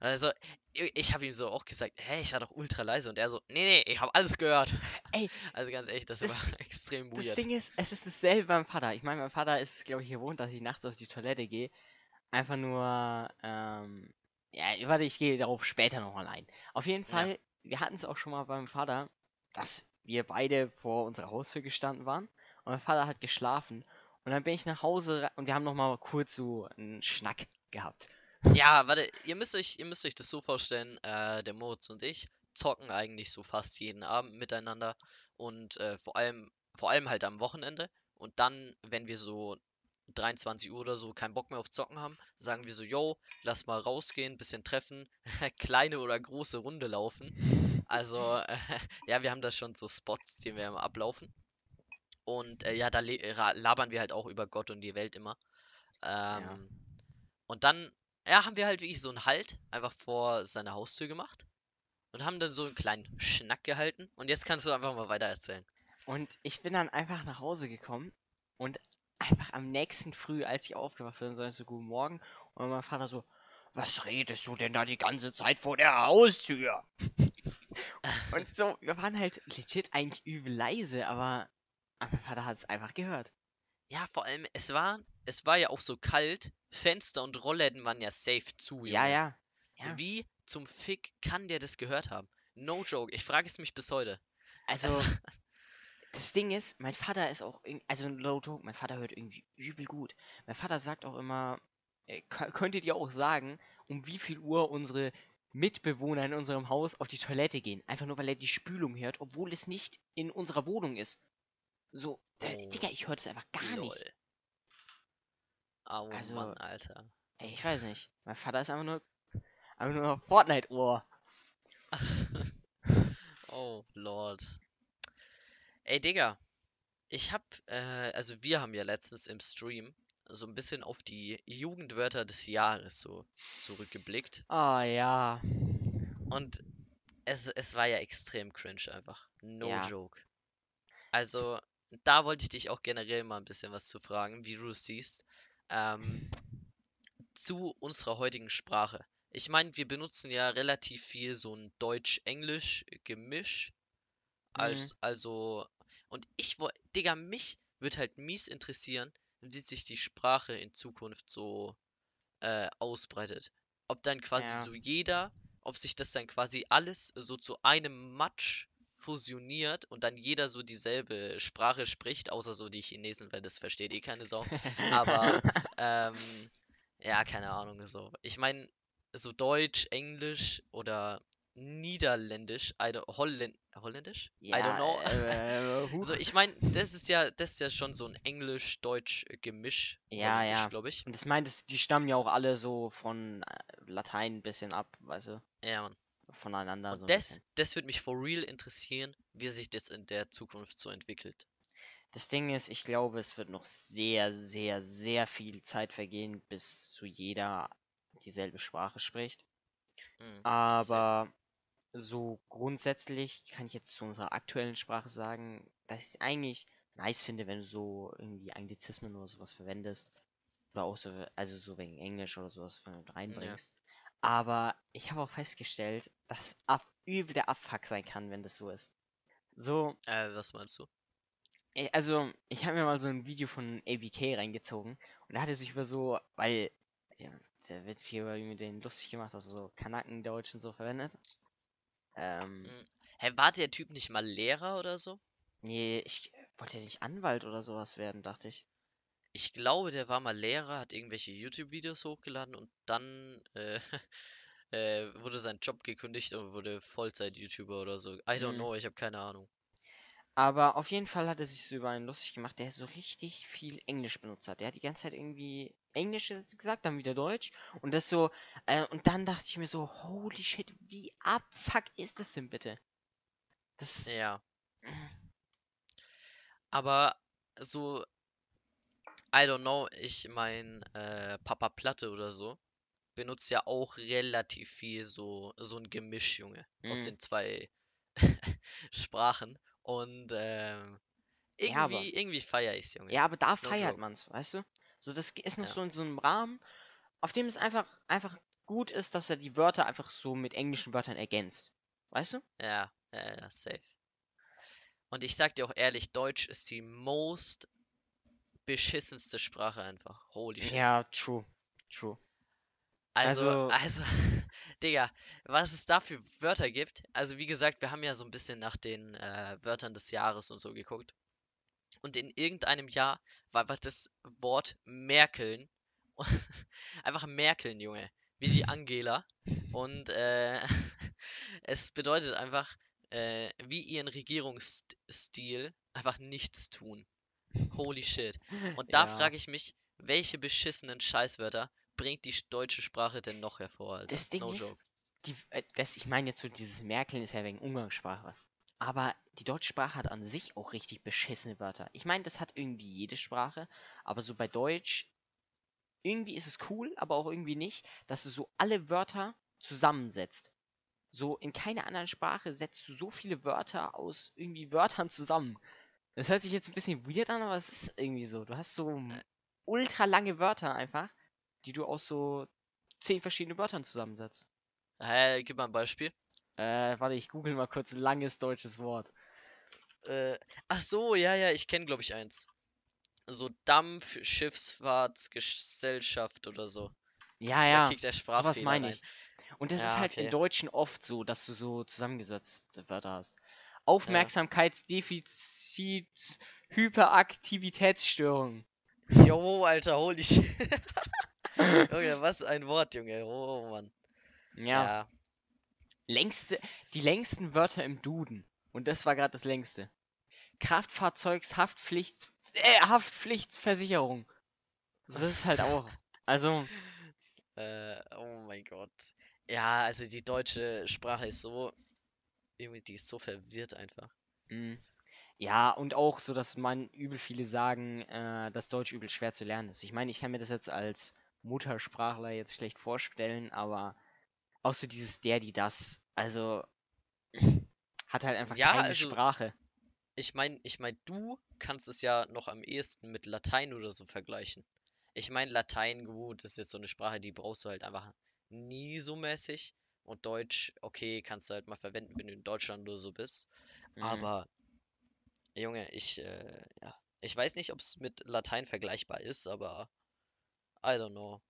Also, ich habe ihm so auch gesagt, hey, ich war doch ultra leise. Und er so, nee, nee, ich habe alles gehört. Ey, Also ganz ehrlich, das, das- war extrem Das weird. Ding ist, es ist dasselbe beim Vater. Ich meine, mein Vater ist, glaube ich, gewohnt, dass ich nachts auf die Toilette gehe. Einfach nur, ähm, ja, warte, ich gehe darauf später nochmal ein. Auf jeden Ja. Fall, wir hatten es auch schon mal beim Vater, dass wir beide vor unserer Haustür gestanden waren und mein Vater hat geschlafen. Und dann bin ich nach Hause und wir haben nochmal kurz so einen Schnack gehabt. Ja, warte, ihr müsst euch, ihr müsst euch das so vorstellen, äh, der Moritz und ich zocken eigentlich so fast jeden Abend miteinander und äh, vor allem, vor allem halt am Wochenende. Und dann, wenn wir so 23 Uhr oder so keinen Bock mehr auf Zocken haben, sagen wir so, yo, lass mal rausgehen, bisschen treffen, kleine oder große Runde laufen. Also, äh, ja, wir haben da schon so Spots, die wir immer ablaufen. Und äh, ja, da labern wir halt auch über Gott und die Welt immer. Ähm, Und dann, ja, haben wir halt wirklich so einen Halt einfach vor seiner Haustür gemacht. Und haben dann so einen kleinen Schnack gehalten. Und jetzt kannst du einfach mal weiter erzählen. Und ich bin dann einfach nach Hause gekommen und einfach am nächsten Früh, als ich aufgewacht bin, so ich so guten Morgen und mein Vater so, was redest du denn da die ganze Zeit vor der Haustür? Und so, wir waren halt legit eigentlich übel leise, aber aber mein Vater hat es einfach gehört. Ja, vor allem, es war, es war ja auch so kalt. Fenster und Rollläden waren ja safe zu, Ja, Junge. ja. Ja, Wie zum Fick kann der das gehört haben? No joke, ich frage es mich bis heute. also Also, das Ding ist, mein Vater ist auch, also low joke, mein Vater hört irgendwie übel gut. Mein Vater sagt auch immer, äh, kö- könntet ihr auch sagen, um wie viel Uhr unsere Mitbewohner in unserem Haus auf die Toilette gehen. Einfach nur, weil er die Spülung hört, obwohl es nicht in unserer Wohnung ist. So, Oh, Digga, ich höre das einfach gar nicht. lol. Oh Also- Mann, Alter. Ey, ich weiß nicht. Mein Vater ist einfach nur, einfach nur Fortnite-Ohr. Oh Lord. Ey, Digga. Ich hab, äh, also wir haben ja letztens im Stream so ein bisschen auf die Jugendwörter des Jahres so zurückgeblickt. Ah, ja. Und es, es war ja extrem cringe einfach. No Ja. joke. Also, da wollte ich dich auch generell mal ein bisschen was zu fragen, wie du es siehst. Ähm, zu unserer heutigen Sprache. Ich meine, wir benutzen ja relativ viel so ein Deutsch-Englisch-Gemisch. Mhm. Als, also, und ich wollte, Digga, mich würde halt mies interessieren, wie sich die Sprache in Zukunft so äh, ausbreitet. Ob dann quasi Ja. so jeder, ob sich das dann quasi alles so zu einem Matsch fusioniert und dann jeder so dieselbe Sprache spricht, außer so die Chinesen, weil das versteht eh keine Sau. Aber, ähm, ja, keine Ahnung, so. Ich meine, so Deutsch, Englisch oder Niederländisch, I don't, Holländ, Holländisch? I don't know. Äh, huch. Also ich meine, das ist ja, das ist ja schon so ein Englisch-Deutsch-Gemisch, Ja, ja. glaube ich. Und das meint, die stammen ja auch alle so von äh, Latein ein bisschen ab, weißt du, Ja, Mann. voneinander Und so das, das würde mich for real interessieren, wie sich das in der Zukunft so entwickelt. Das Ding ist, ich glaube, es wird noch sehr, sehr, sehr viel Zeit vergehen, bis zu jeder dieselbe Sprache spricht. Mhm. Aber so grundsätzlich kann ich jetzt zu unserer aktuellen Sprache sagen, dass ich es eigentlich nice finde, wenn du so irgendwie Anglizismen oder sowas verwendest. Oder auch so, also so wegen Englisch oder sowas reinbringst. Aber ich habe auch festgestellt, dass ab, übel der Abfuck sein kann, wenn das so ist. So, Äh, was meinst du? Also, ich habe mir mal so ein Video von ABK reingezogen und da hat er sich über so, weil der, der wird hier über den lustig gemacht, also so Kanakendeutsch und so verwendet. Ähm, Mhm. Hä, war der Typ nicht mal Lehrer oder so? nee, ich wollte ja nicht Anwalt oder sowas werden, dachte ich. Ich glaube, der war mal Lehrer, hat irgendwelche YouTube-Videos hochgeladen und dann äh, äh, wurde sein Job gekündigt und wurde Vollzeit-YouTuber oder so. I don't Mhm. know, ich habe keine Ahnung. Aber auf jeden Fall hat er sich so über einen lustig gemacht, der so richtig viel Englisch benutzt hat. Der hat die ganze Zeit irgendwie Englisch gesagt, dann wieder Deutsch. Und das so, äh, und dann dachte ich mir so, holy shit, wie abfuck ist das denn bitte? Das. Ja. Aber so, I don't know, ich mein äh, Papa Platte oder so benutzt ja auch relativ viel so, so ein Gemisch, Junge, aus Mhm. den zwei Sprachen. Und ähm, Ja, aber- irgendwie, irgendwie feiere ich's, Junge. Ja, aber da No feiert joke. man's, weißt du? So, das ist noch Ja. so in so einem Rahmen, auf dem es einfach, einfach gut ist, dass er die Wörter einfach so mit englischen Wörtern ergänzt. Weißt du? Ja, ja, ja, safe. Und ich sag dir auch ehrlich, Deutsch ist die most beschissenste Sprache einfach. Holy shit. Ja, true. True. Also, also- also, Digga, was es da für Wörter gibt. Also, wie gesagt, wir haben ja so ein bisschen nach den äh, Wörtern des Jahres und so geguckt. Und in irgendeinem Jahr war einfach das Wort Merkeln. einfach Merkeln, Junge. Wie die Angela. Und äh, es bedeutet einfach, äh, wie ihren Regierungsstil einfach nichts tun. Holy shit. Und da Ja. frage ich mich, welche beschissenen Scheißwörter bringt die sch- deutsche Sprache denn noch hervor, Alter? Das Ding no ist, joke. Die, äh, das, ich meine jetzt so, dieses Merkeln ist ja wegen Umgangssprache. Aber die deutsche Sprache hat an sich auch richtig beschissene Wörter. Ich meine, das hat irgendwie jede Sprache, aber so bei Deutsch, irgendwie ist es cool, aber auch irgendwie nicht, dass es so alle Wörter zusammensetzt. So in keiner anderen Sprache setzt du so viele Wörter aus irgendwie Wörtern zusammen. Das hört sich jetzt ein bisschen weird an, aber es ist irgendwie so. Du hast so ultra lange Wörter einfach, die du aus so zehn verschiedenen Wörtern zusammensetzt. Hä, gib mal ein Beispiel. Äh, warte, ich google mal kurz ein langes deutsches Wort. Äh, ach so, ja, ja, ich kenne, glaube ich, eins. So Dampf, Schifffahrtsgesellschaft oder so. Ja, Da ja, kriegt der Sprachfehler meine rein. ich. Und das ist Ja, halt im okay. Deutschen oft so, dass du so zusammengesetzte Wörter hast. Aufmerksamkeitsdefizit, Hyperaktivitätsstörung. Jo, Alter, holy shit. Junge, was ein Wort, Junge. Oh, Mann. Ja, Ja. Längste, die längsten Wörter im Duden. Und das war gerade das längste. Kraftfahrzeugshaftpflicht, äh, Haftpflichtversicherung. So, das ist halt auch. Also, Äh, oh mein Gott. Ja, also die deutsche Sprache ist so. Irgendwie, die ist so verwirrt einfach. mh. ja, und auch so, dass man übel viele sagen, äh, dass Deutsch übel schwer zu lernen ist. Ich meine, ich kann mir das jetzt als Muttersprachler jetzt schlecht vorstellen, aber auch so dieses der, die, das. Also, hat halt einfach Ja, keine also- Sprache. Ich meine, ich mein, du kannst es ja noch am ehesten mit Latein oder so vergleichen. Ich meine, Latein, gut, ist jetzt so eine Sprache, die brauchst du halt einfach nie so mäßig. Und Deutsch, okay, kannst du halt mal verwenden, wenn du in Deutschland oder so bist. Mhm. Aber, Junge, ich, äh, ja. Ich weiß nicht, ob es mit Latein vergleichbar ist, aber I don't know.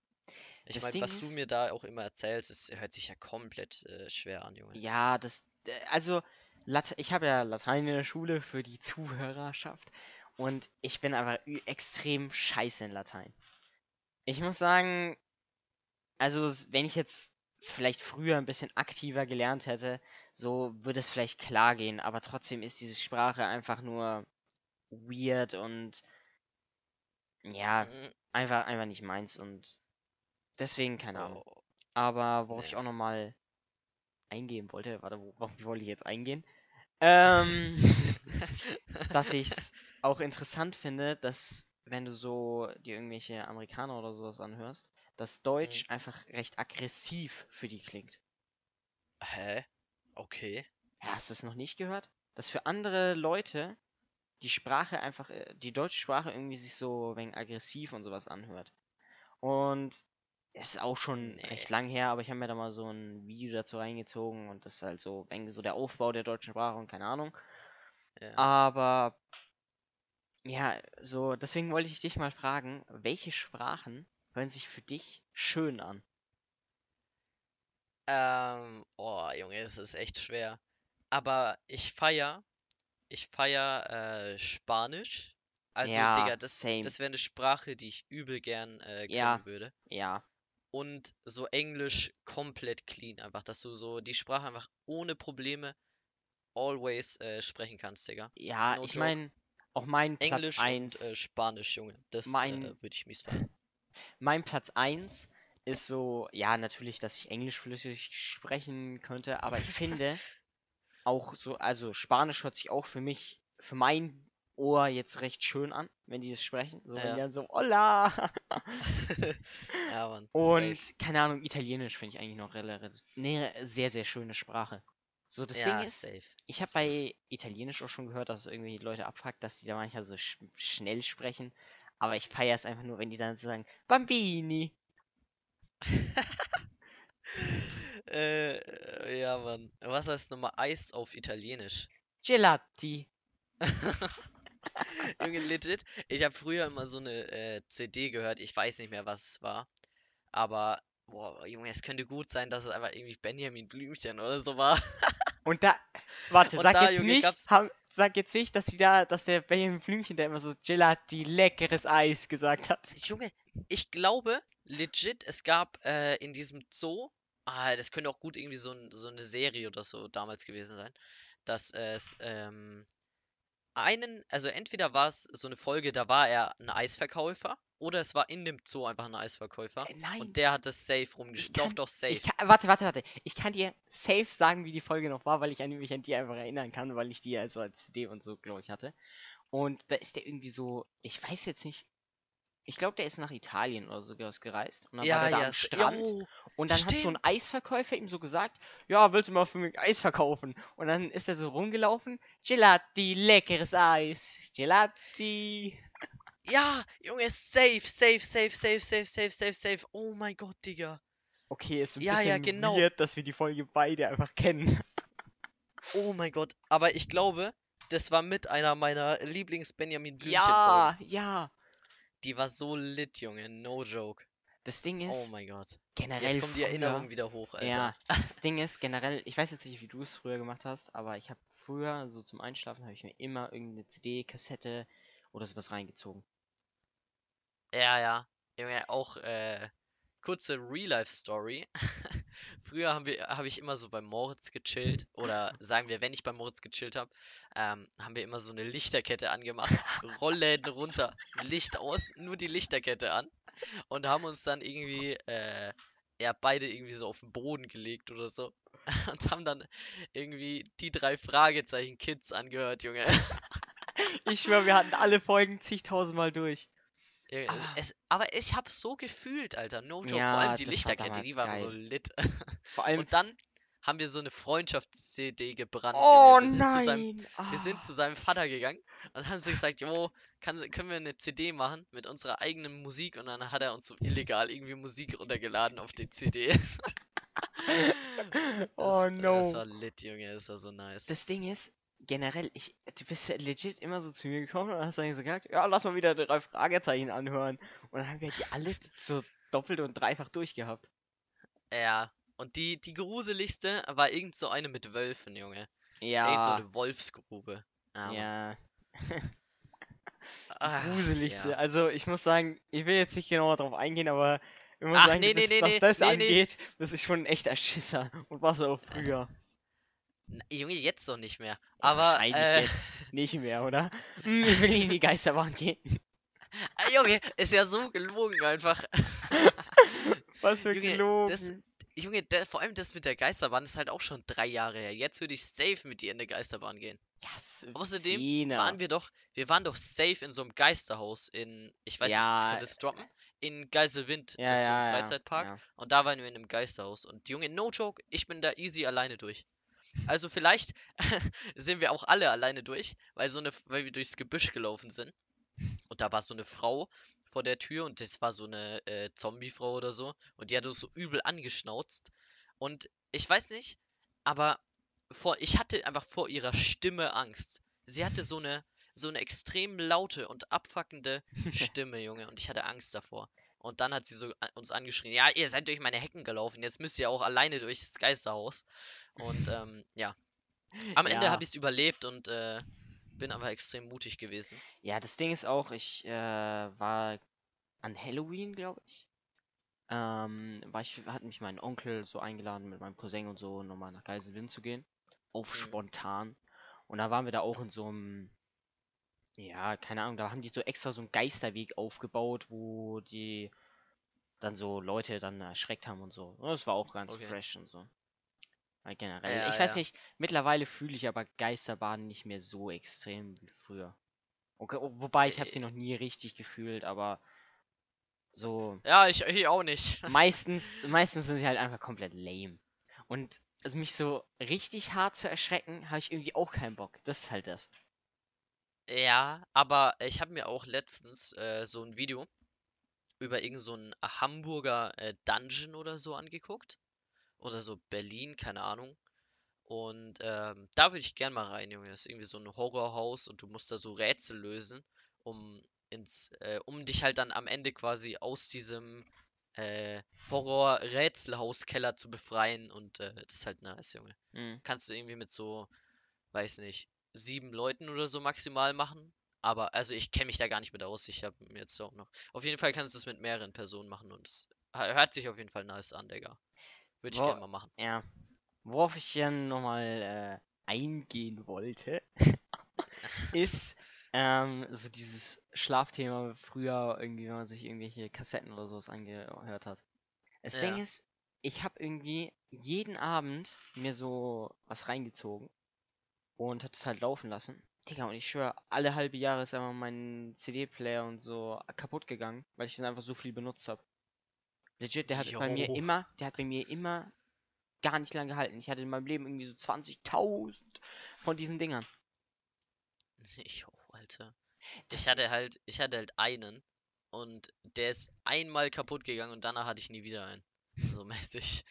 Ich meine, was du mir da auch immer erzählst, es hört sich ja komplett äh, schwer an, Junge. Ja, das, äh, also, Late ich habe ja Latein in der Schule für die Zuhörerschaft und ich bin aber extrem scheiße in Latein. Ich muss sagen, also, wenn ich jetzt vielleicht früher ein bisschen aktiver gelernt hätte, so würde es vielleicht klar gehen, aber trotzdem ist diese Sprache einfach nur weird und ja, Mm, einfach, einfach nicht meins und deswegen keine Ahnung. oh, Aber worauf ich auch nochmal eingehen wollte, warte, worauf wollte ich jetzt eingehen? Ähm, dass ich es auch interessant finde, dass wenn du so dir irgendwelche Amerikaner oder sowas anhörst, dass Deutsch einfach recht aggressiv für die klingt. Hä? Okay. Hast du es noch nicht gehört? Dass für andere Leute die Sprache einfach, äh, die deutsche Sprache irgendwie sich so wegen aggressiv und sowas anhört. Und ist auch schon recht Nee. lang her, aber ich habe mir da mal so ein Video dazu reingezogen und das ist halt so, so der Aufbau der deutschen Sprache und keine Ahnung. Ja. Aber ja, so, deswegen wollte ich dich mal fragen, welche Sprachen hören sich für dich schön an? Ähm, oh, Junge, es ist echt schwer. Aber ich feier, ich feier äh, Spanisch. Also, Ja, Digga, das, same. das wäre eine Sprache, die ich übel gern äh, können Ja. würde. Ja, Und so Englisch komplett clean, einfach, dass du so die Sprache einfach ohne Probleme always äh, sprechen kannst, Digga. Ja, No ich meine, auch mein Platz Englisch 1, und äh, Spanisch, Junge. Das Mein- äh, würde ich mies feiern. mein Platz 1 ist so, ja, natürlich, dass ich Englisch flüssig sprechen könnte, aber ich finde auch so, also Spanisch hört sich auch für mich, für mein Ohr jetzt recht schön an, wenn die das sprechen. So, wenn Ja. die dann so, hola! ja, Mann. Und safe. keine Ahnung, Italienisch finde ich eigentlich noch relativ, ne, sehr, sehr schöne Sprache. So, das ja, Ding ist, safe. ich habe bei Italienisch auch schon gehört, dass es irgendwie Leute abfuckt, dass die da manchmal so sch schnell sprechen. Aber ich feiere es einfach nur, wenn die dann sagen, Bambini. Äh, ja, Mann. Was heißt nochmal Eis auf Italienisch? Gelati. Junge, legit. Ich habe früher immer so eine äh, CD gehört. Ich weiß nicht mehr, was es war. Aber, boah, Junge, es könnte gut sein, dass es einfach irgendwie Benjamin Blümchen oder so war. Und da, warte, Und sag da, jetzt Junge, nicht, haben, sag jetzt nicht, dass die da, dass der Benjamin Blümchen da immer so Gelati, leckeres Eis gesagt hat. Junge, ich glaube, legit, es gab äh, in diesem Zoo, ah, das könnte auch gut irgendwie so, ein, so eine Serie oder so damals gewesen sein, dass es ähm, einen, also entweder war es so eine Folge, da war er ein Eisverkäufer, oder es war in dem Zoo einfach ein Eisverkäufer. Äh, nein. Und der hat das safe rumgestellt. Doch, doch, safe. Ich kann, warte, warte, warte. Ich kann dir safe sagen, wie die Folge noch war, weil ich mich an die einfach erinnern kann, weil ich die also als CD und so, glaube ich, hatte. Und da ist der irgendwie so, ich weiß jetzt nicht, ich glaube, der ist nach Italien oder so gereist. Und dann war ja, der da ja, am Strand. jo, Und dann hat so ein stimmt. Eisverkäufer ihm so gesagt, ja, willst du mal für mich Eis verkaufen? Und dann ist er so rumgelaufen, Gelati, leckeres Eis, Gelati. Ja, Junge, safe, safe, safe, safe, safe, safe, safe, safe. Oh mein Gott, Digga. Okay, ist ein Ja, ja, bisschen genau. weird, dass wir die Folge beide einfach kennen. Oh mein Gott. Aber ich glaube, das war mit einer meiner Lieblings-Benjamin Blümchen-Folgen. Ja, ja. Die war so lit, Junge. No joke. Das Ding Oh ist, mein Gott. generell Jetzt kommt die früher- Erinnerung wieder hoch, Alter. Ja, das Ding ist generell, ich weiß jetzt nicht, wie du es früher gemacht hast, aber ich habe früher, so zum Einschlafen, habe ich mir immer irgendeine CD, Kassette oder sowas reingezogen. Ja, ja. Junge, auch äh, kurze Real-Life-Story. Früher haben wir, habe ich immer so bei Moritz gechillt. Oder sagen wir, wenn ich bei Moritz gechillt habe, ähm, haben wir immer so eine Lichterkette angemacht. Rollläden runter, Licht aus, nur die Lichterkette an. Und haben uns dann irgendwie, äh, ja, beide irgendwie so auf den Boden gelegt oder so. Und haben dann irgendwie die drei Fragezeichen Kids angehört, Junge. Ich schwöre, wir hatten alle Folgen zigtausendmal durch. Junge, Ah. es, aber ich hab so gefühlt, Alter. No joke. Vor Ja, allem die das war Lichterkette, die war damals so geil. lit. Vor allem, Und dann haben wir so eine Freundschafts-CD gebrannt. oh. Wir sind, zu seinem, nein! wir sind ah. zu seinem Vater gegangen und haben so gesagt, jo, kann, können wir eine CD machen mit unserer eigenen Musik? Und dann hat er uns so illegal irgendwie Musik runtergeladen auf die CD. oh das, no. Das war lit, Junge. Das war so nice. Das Ding ist, generell, ich, du bist ja legit immer so zu mir gekommen und hast dann gesagt, ja, lass mal wieder drei Fragezeichen anhören. Und dann haben wir die alle so doppelt und dreifach durchgehabt. ja. Und die, die gruseligste war irgend so eine mit Wölfen, Junge. Irgend so Ja, eine Wolfsgrube. Ja. Mann. ja, Ah, gruseligste. ja. Also, ich muss sagen, ich will jetzt nicht genauer drauf eingehen, aber ich muss Ach, sagen, nee, nee, was nee, das nee, nee. angeht, das ist schon ein echter Schisser. Und war so auch früher. Junge, jetzt doch nicht mehr. Ja, Aber, äh, jetzt nicht mehr, oder? Hm, ich will nicht in die Geisterbahn gehen. ah, Junge, ist ja so gelogen einfach. Was für Junge, gelogen. das- Junge, der, vor allem das mit der Geisterbahn ist halt auch schon drei Jahre her. Jetzt würde ich safe mit dir in der Geisterbahn gehen. yes, Außerdem Szene. Waren wir doch, wir waren doch safe in so einem Geisterhaus in, ich weiß Ja, nicht, kann das droppen? In Geiselwind, ja, das ist so ein ja, Freizeitpark. Und da waren wir in einem Geisterhaus. Und Junge, no joke, ich bin da easy alleine durch. Also vielleicht sind wir auch alle alleine durch, weil so eine, weil wir durchs Gebüsch gelaufen sind. Und da war so eine Frau vor der Tür und das war so eine äh, Zombie-Frau oder so. Und die hat uns so übel angeschnauzt. Und ich weiß nicht, aber vor, ich hatte einfach vor ihrer Stimme Angst. Sie hatte so eine, so eine extrem laute und abfuckende Stimme, Junge, und ich hatte Angst davor. Und dann hat sie so a- uns angeschrien, ja, ihr seid durch meine Hecken gelaufen, jetzt müsst ihr auch alleine durchs Geisterhaus. Und ähm, ja. Am Ende Ja. habe ich es überlebt und äh, bin aber extrem mutig gewesen. Ja, das Ding ist auch, ich äh, war an Halloween, glaube ich. Ähm, war ich, hat mich mein Onkel so eingeladen mit meinem Cousin und so, nochmal nach Geiselwind zu gehen. Auf Mhm. spontan. Und da waren wir da auch in so einem, ja, keine Ahnung, da haben die so extra so einen Geisterweg aufgebaut, wo die dann so Leute dann erschreckt haben und so. Und das war auch ganz Okay. fresh und so. Weil generell. Ja, ich weiß ja. nicht, mittlerweile fühle ich aber Geisterbahnen nicht mehr so extrem wie früher. Okay, oh, wobei ich habe sie Äh. noch nie richtig gefühlt, aber so Ja, ich, ich auch nicht. meistens, meistens sind sie halt einfach komplett lame. Und also mich so richtig hart zu erschrecken, habe ich irgendwie auch keinen Bock. Das ist halt das. Ja, aber ich habe mir auch letztens äh, so ein Video über irgend so ein Hamburger äh, Dungeon oder so angeguckt. Oder so Berlin, keine Ahnung. Und ähm, da würde ich gern mal rein, Junge. Das ist irgendwie so ein Horrorhaus und du musst da so Rätsel lösen, um ins, äh, um dich halt dann am Ende quasi aus diesem äh, Horror-Rätselhauskeller zu befreien. Und äh, das ist halt nice, Junge. Hm. Kannst du irgendwie mit so, weiß nicht, sieben Leuten oder so maximal machen. Aber, also ich kenne mich da gar nicht mit aus. Ich habe mir jetzt auch noch. Auf jeden Fall kannst du es mit mehreren Personen machen und es hört sich auf jeden Fall nice an, Digga. Würde ich gerne mal machen. Ja. Worauf ich ja nochmal äh, eingehen wollte, ist ähm, so dieses Schlafthema früher irgendwie, wenn man sich irgendwelche Kassetten oder sowas angehört hat. Das Ding Ja. ist, ich habe irgendwie jeden Abend mir so was reingezogen und hab das halt laufen lassen. Digga, und ich schwöre, alle halbe Jahre ist einfach mein CD-Player und so kaputt gegangen, weil ich den einfach so viel benutzt habe. Legit, der hat bei mir Jo. immer, der hat bei mir immer gar nicht lange gehalten. Ich hatte in meinem Leben irgendwie so 20.000 von diesen Dingern. Ich auch, Alter. Ich hatte halt, ich hatte halt einen und der ist einmal kaputt gegangen und danach hatte ich nie wieder einen. So mäßig.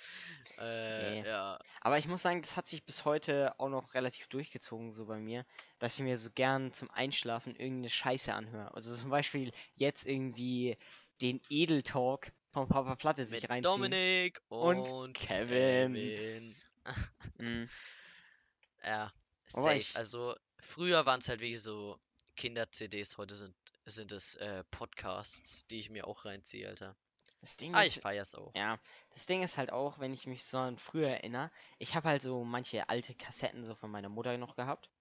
Äh, Nee. ja. Aber ich muss sagen, das hat sich bis heute auch noch relativ durchgezogen, so bei mir, dass ich mir so gern zum Einschlafen irgendeine Scheiße anhöre. Also zum Beispiel jetzt irgendwie den Edeltalk von Papa Platte sich Mit reinziehen. Dominik und und, Kevin. Kevin. Mm, Ja, safe. ich- Also früher waren es halt wirklich so Kinder-CDs, heute sind, sind es äh, Podcasts, die ich mir auch reinziehe, Alter. Das Ding Ah, ist, ich feier's auch. Ja, das Ding ist halt auch, wenn ich mich so an früher erinnere, ich habe halt so manche alte Kassetten so von meiner Mutter noch gehabt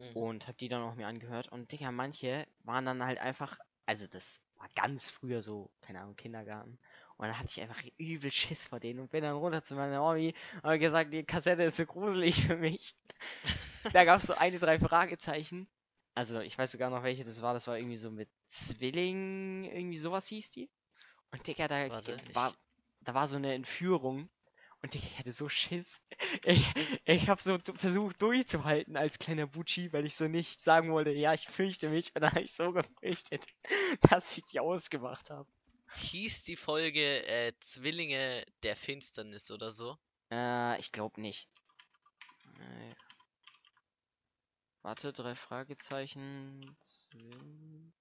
Mhm. und habe die dann auch mir angehört und Digga, manche waren dann halt einfach, also das war ganz früher so, keine Ahnung, Kindergarten und dann hatte ich einfach übel Schiss vor denen und bin dann runter zu meiner Mami und hab gesagt, die Kassette ist so gruselig für mich. da gab es so eine, drei Fragezeichen. Also ich weiß sogar noch welche das war, das war irgendwie so mit Zwilling, irgendwie sowas hieß die. Und Digga, da Warte, war, da war so eine Entführung. Und Digga, ich hatte so Schiss. Ich, ich habe so versucht durchzuhalten als kleiner Bucci, weil ich so nicht sagen wollte, ja, ich fürchte mich. Und dann habe ich so gefürchtet, dass ich die ausgemacht habe. Hieß die Folge äh, Zwillinge der Finsternis oder so? Äh, ich glaube nicht. Äh, warte, drei Fragezeichen. Zwilling-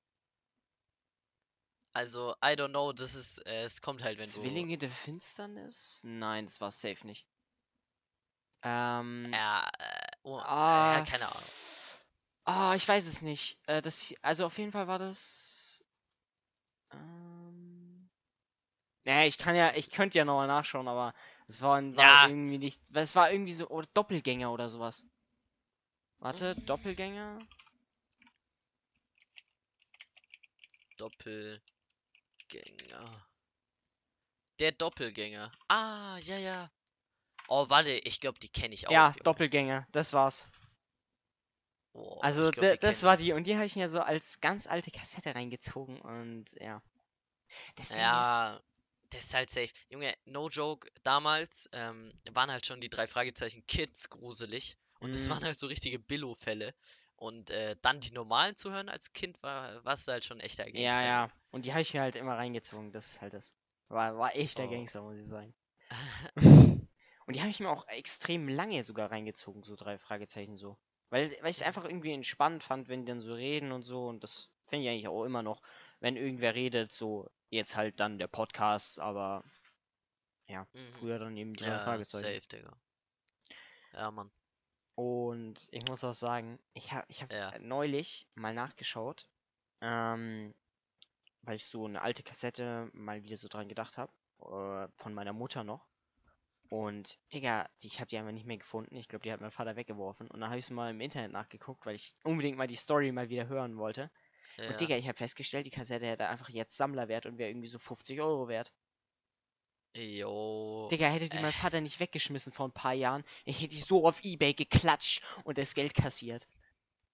Also, I don't know, das ist, äh, es kommt halt, wenn Zwillinge der Finsternis? Nein, das war safe nicht. Ähm. du. Ja, äh, oh, Ah, ja, keine Ahnung. Ah, ich weiß es nicht. Äh, das, also auf jeden Fall war das. Ähm. Ja, ich kann ja, ich könnte ja nochmal nachschauen, aber es war, war Ja. irgendwie nicht. Es war irgendwie so. Oder Doppelgänger oder sowas. Warte, Doppelgänger? Doppelgänger. Der Doppelgänger. Ah, ja, ja. Oh, warte, ich glaube, die kenne ich auch. ja. Doppelgänger, das war's. Oh, Also glaub, das war die und die habe ich mir so als ganz alte Kassette reingezogen und ja. Das Ding ist, Ja, das ist halt safe. Junge, no joke, damals ähm, waren halt schon die drei Fragezeichen Kids gruselig. Und das Mhm. waren halt so richtige Billo-Fälle. Und äh, dann die normalen zu hören als Kind war, warst du halt schon echter Ja, Gangster. ja. Und die habe ich mir halt immer reingezogen. Das ist halt das. War, war echter Oh. Gangster, muss ich sagen. Und die habe ich mir auch extrem lange sogar reingezogen, so drei Fragezeichen so. Weil, weil ich es einfach irgendwie entspannt fand, wenn die dann so reden und so. Und das finde ich eigentlich auch immer noch, wenn irgendwer redet, so jetzt halt dann der Podcast, aber Mhm. früher dann eben die drei Ja, Fragezeichen. safe, Digga. Ja, Mann. Und ich muss auch sagen, ich habe ich hab Ja. äh, neulich mal nachgeschaut, ähm, weil ich so eine alte Kassette mal wieder so dran gedacht habe, äh, von meiner Mutter noch. Und, Digga, ich habe die einfach nicht mehr gefunden. Ich glaube, die hat mein Vater weggeworfen. Und dann habe ich mal im Internet nachgeguckt, weil ich unbedingt mal die Story mal wieder hören wollte. Ja. Und Digga, ich habe festgestellt, die Kassette hätte einfach jetzt Sammlerwert und wäre irgendwie so 50 Euro wert. Jo. Digga, hätte die mein äh. Vater nicht weggeschmissen vor ein paar Jahren, ich hätte die so auf Ebay geklatscht und das Geld kassiert.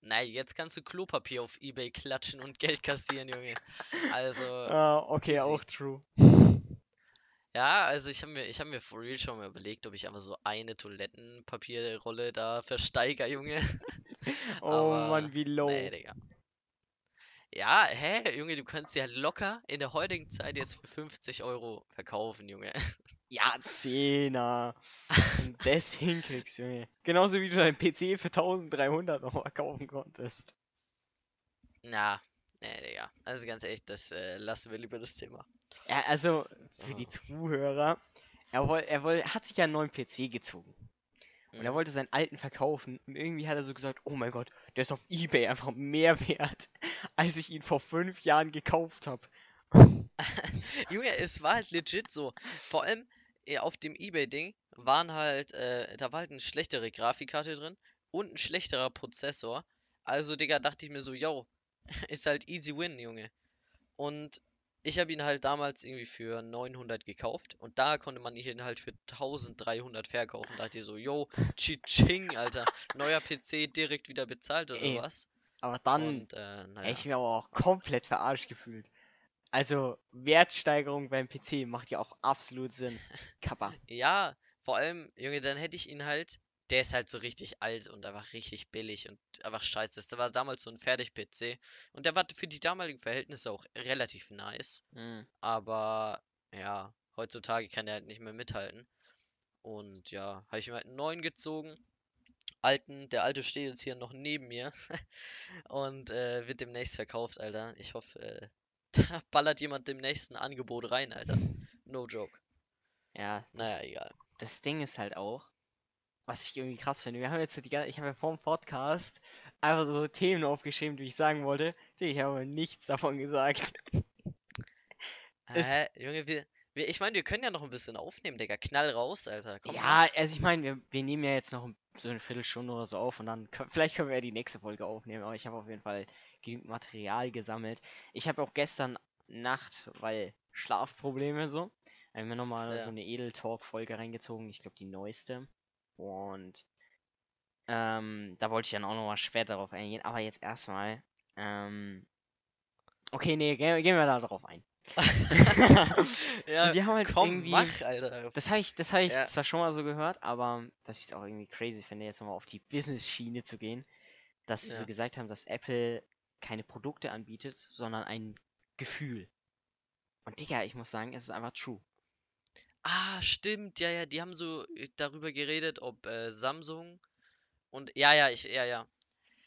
Nein, jetzt kannst du Klopapier auf Ebay klatschen und Geld kassieren, Junge. Also, Ah, okay, easy. auch true. ja, also ich habe mir, ich habe mir for real schon mal überlegt, ob ich einfach so eine Toilettenpapierrolle da versteiger, Junge. Oh Aber Mann, wie low. Nee, Digga. Ja, hä, Junge, du kannst halt locker in der heutigen Zeit jetzt für 50 Euro verkaufen, Junge. Ja, Zehner. Wenn das hinkriegst, Junge. Genauso wie du deinen PC für 1300 noch verkaufen konntest. Na, nee, Digga. Also ganz ehrlich, das äh, lassen wir lieber das Thema. Ja, also, für die. Zuhörer, er, woll, er woll, hat sich ja einen neuen PC gezogen. Und er wollte seinen alten verkaufen. Und irgendwie hat er so gesagt, oh mein Gott, der ist auf Ebay einfach mehr wert, als ich ihn vor fünf Jahren gekauft habe. Junge, es war halt legit so. Vor allem äh, auf dem Ebay-Ding waren halt, äh, da war halt eine schlechtere Grafikkarte drin und ein schlechterer Prozessor. Also, Digga, dachte ich mir so, yo, ist halt easy win, Junge. Und ich habe ihn halt damals irgendwie für 900 gekauft und da konnte man ihn halt für 1300 verkaufen. Dachte ich so, yo, Chi-Ching, Alter. Neuer PC direkt wieder bezahlt oder Ey, was? Aber dann Und, äh, hätte naja. ich mir aber auch komplett verarscht gefühlt. Also, Wertsteigerung beim PC macht ja auch absolut Sinn. Kappa. Ja, vor allem, Junge, dann hätte ich ihn halt. Der ist halt so richtig alt und einfach richtig billig und einfach scheiße. Das war damals so ein Fertig-PC. Und der war für die damaligen Verhältnisse auch relativ nice. Hm. Aber ja, heutzutage kann der halt nicht mehr mithalten. Und ja, habe ich mir halt einen neuen gezogen. Alten, der alte steht jetzt hier noch neben mir. Und äh, wird demnächst verkauft, Alter. Ich hoffe, äh, da ballert jemand demnächst ein Angebot rein, Alter. No joke. Ja, Naja, egal. das Ding ist halt auch, was ich irgendwie krass finde. Wir haben jetzt so die ganze, ich habe ja vor dem Podcast einfach so Themen aufgeschrieben, die ich sagen wollte. Ich habe nichts davon gesagt. Es- Hä, Junge, wir, wir, ich meine, wir können ja noch ein bisschen aufnehmen, Digga. Knall raus, Alter. Komm Ja, also ich meine, wir, wir nehmen ja jetzt noch so eine Viertelstunde oder so auf und dann vielleicht können wir ja die nächste Folge aufnehmen, aber ich habe auf jeden Fall genügend Material gesammelt. Ich habe auch gestern Nacht, weil Schlafprobleme so, haben wir nochmal Ja. so eine Edel Talk Folge reingezogen, ich glaube die neueste. Und ähm, da wollte ich dann auch nochmal später darauf eingehen, aber jetzt erstmal, ähm, okay, nee, gehen, gehen wir da drauf ein. ja, wir haben halt komm, irgendwie- mach, Alter. Das habe ich, das habe ich Ja. zwar schon mal so gehört, aber dass ich es auch irgendwie crazy finde, jetzt nochmal auf die Business-Schiene zu gehen, dass sie so Ja. gesagt haben, dass Apple keine Produkte anbietet, sondern ein Gefühl. Und Digga, ich muss sagen, es ist einfach true. Ah, stimmt, ja, ja, die haben so äh, darüber geredet, ob äh, Samsung und ja, ja, ich, ja, ja.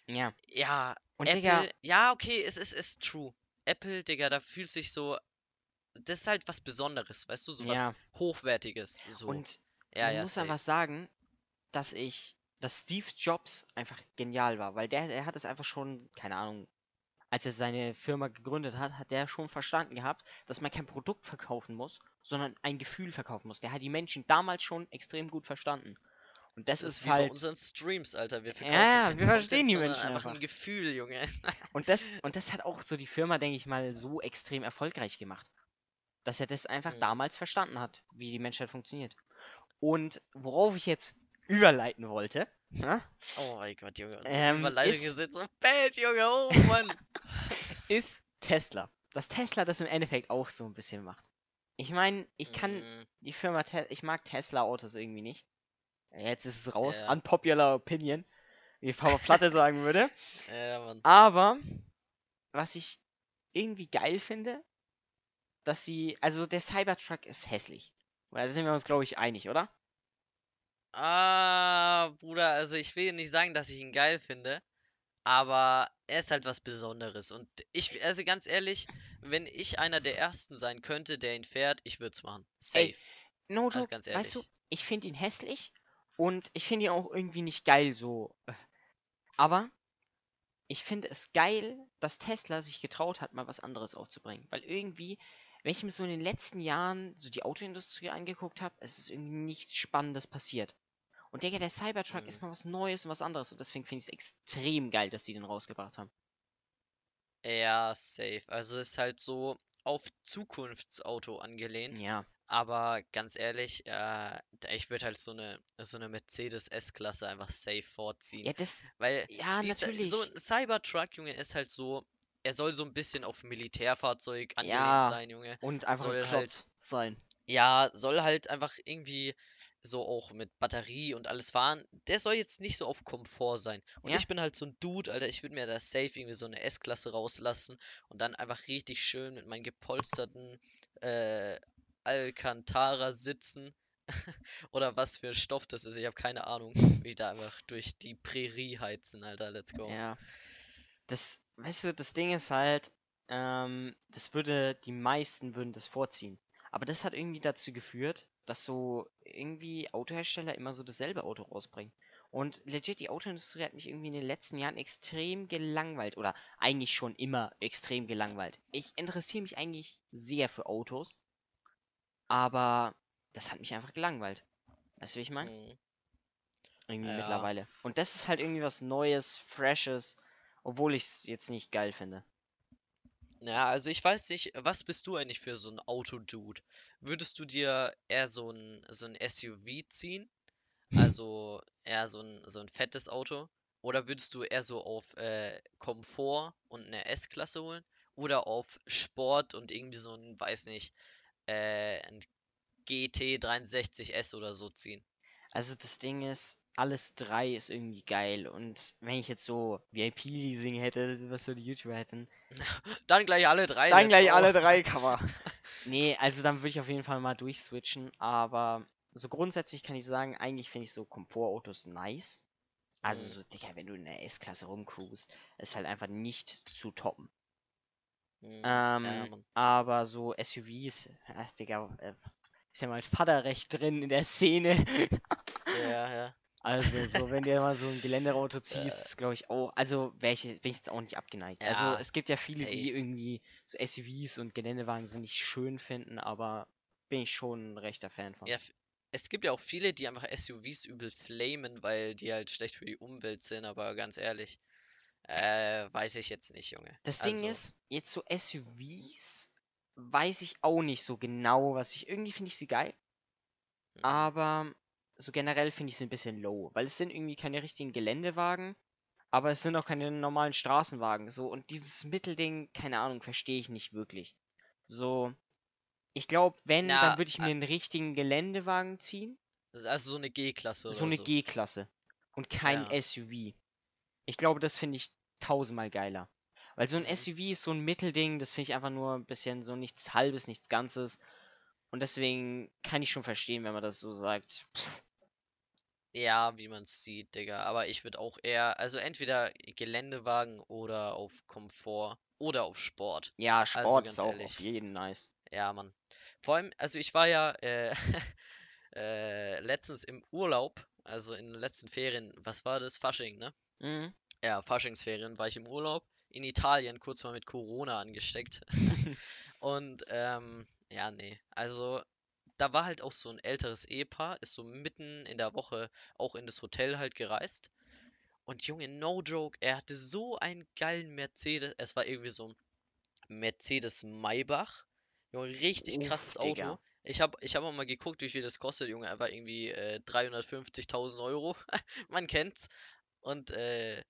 Ja. Ja, Und Apple, Digga, ja, okay, es ist, ist true. Apple, Digga, da fühlt sich so, das ist halt was Besonderes, weißt du, so was Ja. Hochwertiges, so. und ja, man ja, muss safe. einfach sagen, dass ich, dass Steve Jobs einfach genial war, weil der, der hat es einfach schon, keine Ahnung, als er seine Firma gegründet hat, hat der schon verstanden gehabt, dass man kein Produkt verkaufen muss, sondern ein Gefühl verkaufen muss. Der hat die Menschen damals schon extrem gut verstanden. Und das, Das ist ist wie bei halt, unseren Streams, Alter. Wir verkaufen ja, wir verstehen Content, die Menschen einfach ein einfach. Gefühl, Junge. und das, und das hat auch so die Firma, denke ich mal, so extrem erfolgreich gemacht. Dass er das einfach Mhm. damals verstanden hat, wie die Menschheit funktioniert. Und worauf ich jetzt überleiten wollte, ne, Oh mein Gott, Junge. Ähm, Überleitung ist- ist jetzt so bad, Junge. Oh Mann. ist Tesla. Dass Tesla das im Endeffekt auch so ein bisschen macht. Ich meine, ich kann Mm, die Firma, Te ich mag Tesla-Autos irgendwie nicht. Jetzt ist es raus, Ja. unpopular opinion, wie Papa Platte sagen würde. Ja, Mann. Aber was ich irgendwie geil finde, dass sie, also der Cybertruck ist hässlich. Weil da sind wir uns, glaube ich, einig, oder? Ah, Bruder, also ich will nicht sagen, dass ich ihn geil finde, aber er ist halt was Besonderes. Und ich, also ganz ehrlich, wenn ich einer der ersten sein könnte, der ihn fährt, ich würde es machen. Ey, Safe. No Also joke, ganz weißt du, ehrlich. ich finde ihn hässlich und ich finde ihn auch irgendwie nicht geil so. Aber ich finde es geil, dass Tesla sich getraut hat, mal was anderes aufzubringen. Weil irgendwie, wenn ich mir so in den letzten Jahren so die Autoindustrie angeguckt habe, es ist irgendwie nichts Spannendes passiert. Und Digga, der Cybertruck Mhm. ist mal was Neues und was anderes. Und deswegen finde ich es extrem geil, dass die den rausgebracht haben. Ja, safe. Also ist halt so auf Zukunftsauto angelehnt. Ja. Aber ganz ehrlich, äh, ich würde halt so eine so eine Mercedes S-Klasse einfach safe vorziehen. Ja, das. Weil Ja, dieser, natürlich. so ein Cybertruck, Junge, ist halt so, er soll so ein bisschen auf Militärfahrzeug angelehnt Ja. sein, Junge. Und einfach ein soll Klotz halt- sein. Ja, soll halt einfach irgendwie so auch mit Batterie und alles fahren. Der soll jetzt nicht so auf Komfort sein. Und Ja. ich bin halt so ein Dude, Alter, ich würde mir da safe irgendwie so eine S-Klasse rauslassen und dann einfach richtig schön mit meinen gepolsterten äh, Alcantara sitzen. Oder was für ein Stoff das ist, ich habe keine Ahnung. Wie da einfach durch die Prärie heizen, Alter, let's go. Ja. Das, weißt du, das Ding ist halt, ähm, das würde, die meisten würden das vorziehen. Aber das hat irgendwie dazu geführt, dass so irgendwie Autohersteller immer so dasselbe Auto rausbringen. Und legit, die Autoindustrie hat mich irgendwie in den letzten Jahren extrem gelangweilt. Oder eigentlich schon immer extrem gelangweilt. Ich interessiere mich eigentlich sehr für Autos. Aber das hat mich einfach gelangweilt. Weißt du, wie ich meine? Mhm. Irgendwie Ja. mittlerweile. Und das ist halt irgendwie was Neues, Freshes, obwohl ich es jetzt nicht geil finde. Ja, also ich weiß nicht, was bist du eigentlich für so ein Autodude? Würdest du dir eher so ein, so ein SUV ziehen? Also eher so ein, so ein fettes Auto? Oder würdest du eher so auf äh, Komfort und eine S-Klasse holen? Oder auf Sport und irgendwie so ein, weiß nicht, äh, ein GT 63S oder so ziehen? Also das Ding ist, alles drei ist irgendwie geil. Und wenn ich jetzt so VIP-Leasing hätte, was so die YouTuber hätten, Dann gleich alle drei. dann gleich go. alle drei Cover. nee, also dann würde ich auf jeden Fall mal durchswitchen. Aber so grundsätzlich kann ich sagen, eigentlich finde ich so Komfortautos nice. Also Mhm. so, Digga, wenn du in der S-Klasse rumcruist, ist halt einfach nicht zu toppen. Mhm, Ähm, Mann. aber so SUVs, ach, Digga, äh, ist ja mein Vater recht drin in der Szene. Ja, ja. Also, so, wenn du mal so ein Geländeauto ziehst, Äh. ist glaube ich auch, also ich, wär ich jetzt auch nicht abgeneigt. Also, Ja, es gibt ja viele, die safe. irgendwie so SUVs und Geländewagen so nicht schön finden, aber bin ich schon ein rechter Fan von. Ja, es gibt ja auch viele, die einfach SUVs übel flamen, weil die halt schlecht für die Umwelt sind, aber ganz ehrlich, äh, weiß ich jetzt nicht, Junge. Das Also, Ding ist, jetzt so SUVs weiß ich auch nicht so genau, was ich, irgendwie finde ich sie geil, mhm, aber so generell finde ich sie ein bisschen low, weil es sind irgendwie keine richtigen Geländewagen, aber es sind auch keine normalen Straßenwagen, so, und dieses Mittelding, keine Ahnung, verstehe ich nicht wirklich. So, ich glaube, wenn, Na, dann würde ich mir einen richtigen Geländewagen ziehen, also so eine G-Klasse so oder eine so. G-Klasse und kein Ja. SUV. Ich glaube, das finde ich tausendmal geiler. Weil so ein Mhm. SUV ist so ein Mittelding, das finde ich einfach nur ein bisschen so nichts Halbes, nichts Ganzes. Und deswegen kann ich schon verstehen, wenn man das so sagt. Pff, Ja, wie man es sieht, Digga. Aber ich würde auch eher, also entweder Geländewagen oder auf Komfort oder auf Sport. ja, Sport ganz ist auch ehrlich. auf jeden nice. Ja, Mann. Vor allem, also ich war ja äh, äh, letztens im Urlaub, also in den letzten Ferien, was war das? Fasching, ne? Mhm. Ja, Faschingsferien war ich im Urlaub in Italien, kurz mal mit Corona angesteckt. Und ähm, ja, nee. Also da war halt auch so ein älteres Ehepaar, ist so mitten in der Woche auch in das Hotel halt gereist. Und Junge, no joke, er hatte so einen geilen Mercedes. Es war irgendwie so ein Mercedes Maybach. Junge, richtig Uff, krasses Digga. Auto. Ich habe ich hab auch mal geguckt, wie viel das kostet, Junge. Er war irgendwie äh, 350.000 Euro. Man kennt's. Und äh,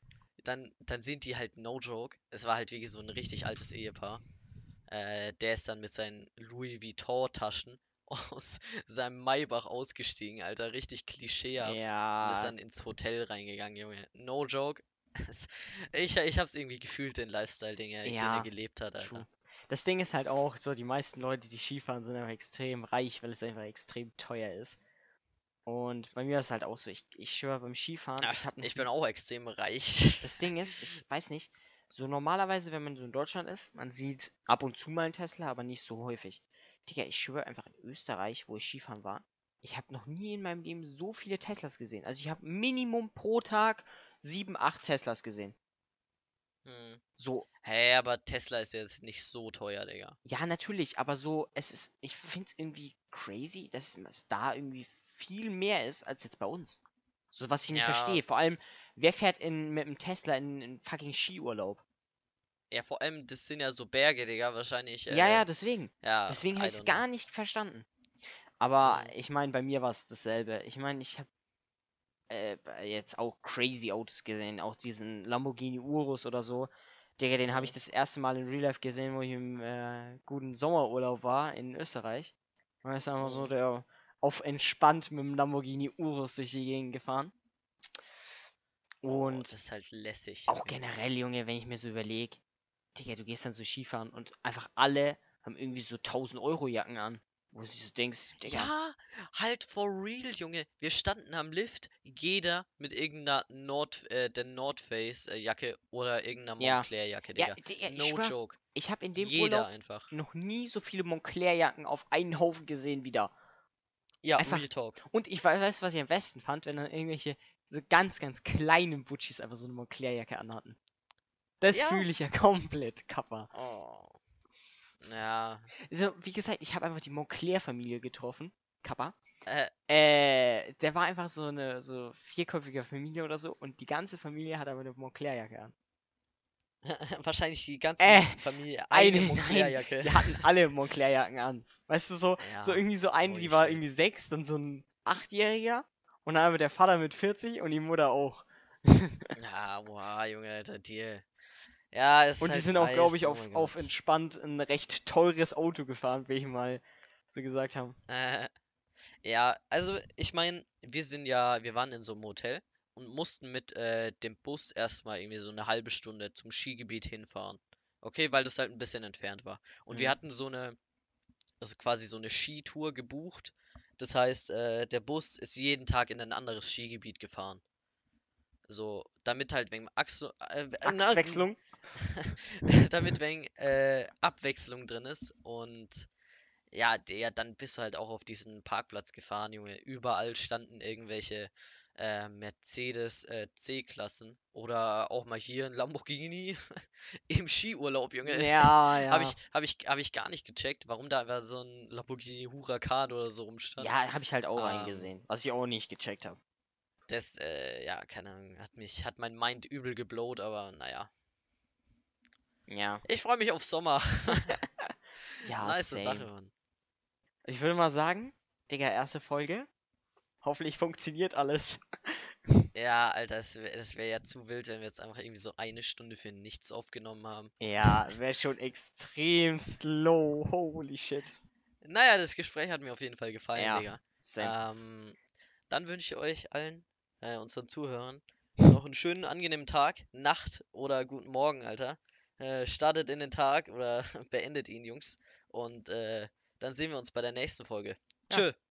dann, dann sind die halt no joke. Es war halt wirklich so ein richtig altes Ehepaar. Äh, der ist dann mit seinen Louis Vuitton-Taschen aus seinem Maybach ausgestiegen, Alter. Richtig klischeehaft. Und ist Ja, dann ins Hotel reingegangen, Junge. No joke. Es- Ich, ich hab's irgendwie gefühlt, den Lifestyle, den er, den Ja, er gelebt hat, Alter. true. Das Ding ist halt auch, so die meisten Leute, die Skifahren, sind einfach extrem reich, weil es einfach extrem teuer ist. Und bei mir ist halt auch so, ich, ich schwöre beim Skifahren, Ach, ich ich bin auch extrem reich. Das Ding ist, ich weiß nicht, so normalerweise, wenn man so in Deutschland ist, man sieht ab und zu mal einen Tesla, aber nicht so häufig. Digga, ich schwöre einfach in Österreich, wo ich Skifahren war, ich habe noch nie in meinem Leben so viele Teslas gesehen. Also ich habe Minimum pro Tag sieben, acht Teslas gesehen. Hm. So, Hey, aber Tesla ist jetzt nicht so teuer, Digga. ja, natürlich, aber so, es ist, ich finde es irgendwie crazy, dass es da irgendwie viel mehr ist als jetzt bei uns. So, was ich nicht Ja. verstehe. Vor allem, wer fährt in, mit dem Tesla in, in fucking Skiurlaub? Ja, vor allem, das sind ja so Berge, Digga, wahrscheinlich. ja, äh, ja, deswegen. ja, Deswegen habe ich es gar nicht verstanden. Aber Mhm. ich meine, bei mir war es dasselbe. Ich meine, ich habe äh, jetzt auch crazy Autos gesehen. Auch diesen Lamborghini Urus oder so. Digga, den habe ich Mhm. das erste Mal in Real Life gesehen, wo ich im äh, guten Sommerurlaub war in Österreich. Und ist einfach so Mhm. der auf entspannt mit dem Lamborghini Urus durch die Gegend gefahren. Oh, Und das ist halt lässig. auch generell, Junge, wenn ich mir so überlege, Digga, du gehst dann so Skifahren und einfach alle haben irgendwie so 1000 Euro Jacken an. Wo du so denkst, Digga, Ja, halt for real, Junge. Wir standen am Lift, jeder mit irgendeiner Nord, äh, der North Face äh, Jacke oder irgendeiner Ja. Montclair Jacke, Ja, Digga. Digga, ich no schwör, joke. ich habe in dem Jeder Urlaub einfach. noch nie so viele Montclair-Jacken auf einen Haufen gesehen wie da. Ja, einfach- Real Talk. Und ich wei- weiß, was ich am besten fand, wenn dann irgendwelche so ganz, ganz kleinen Butchis einfach so eine Montclair-Jacke anhatten. Das Ja. fühle ich ja komplett, Kappa. Oh. Ja. Also, wie gesagt, ich habe einfach die Montclair-Familie getroffen. Kappa. Äh, Äh, der war einfach so eine so vierköpfige Familie oder so und die ganze Familie hat aber eine Montclair-Jacke an. wahrscheinlich die ganze Äh, Familie eine- eine Montclair-Jacke. Die hatten alle Montclair-Jacken an. Weißt du, so, so Ja, irgendwie so eine, holy die war irgendwie sechs, dann so ein Achtjähriger und dann aber der Vater mit 40 und die Mutter auch. Ja, wow, Junge, Alter, Deal. Ja, es ist Und die halt sind auch, glaube ich, oh auf, mein auf entspannt ein recht teures Auto gefahren, wie ich mal so gesagt haben. Äh, ja, also ich meine, wir sind ja, wir waren in so einem Hotel und mussten mit äh, dem Bus erstmal irgendwie so eine halbe Stunde zum Skigebiet hinfahren. Okay, weil das halt ein bisschen entfernt war. Und wir Mhm. hatten so eine, also quasi so eine Skitour gebucht. Das heißt, äh, der Bus ist jeden Tag in ein anderes Skigebiet gefahren. So, damit halt wegen Achse, äh, Achswechslung. damit wegen äh, Abwechslung drin ist. Und ja, der, dann bist du halt auch auf diesen Parkplatz gefahren, Junge. Überall standen irgendwelche äh, Mercedes äh, C-Klassen oder auch mal hier ein Lamborghini im Skiurlaub, Junge. Ja, ja. Habe ich, hab ich, hab ich gar nicht gecheckt, warum da so ein Lamborghini Huracan oder so rumstand. ja, habe ich halt auch Ähm, eingesehen, was ich auch nicht gecheckt habe. Das, äh, ja, keine Ahnung, hat mich, hat mein Mind übel geblowt, aber naja. Ja. Ich freue mich auf Sommer. Ja, nice same. Sache, Mann. Ich würde mal sagen, Digga, erste Folge. Hoffentlich funktioniert alles. Ja, Alter, es wäre wär ja zu wild, wenn wir jetzt einfach irgendwie so eine Stunde für nichts aufgenommen haben. Ja, wäre schon extrem slow. Holy shit. Naja, das Gespräch hat mir auf jeden Fall gefallen, Ja, Digga. Same. Ähm, dann wünsche ich euch allen, äh, unseren Zuhörern, noch einen schönen, angenehmen Tag, Nacht oder guten Morgen, Alter. Äh, startet in den Tag oder beendet ihn, Jungs. Und äh, dann sehen wir uns bei der nächsten Folge. Ja. Tschö.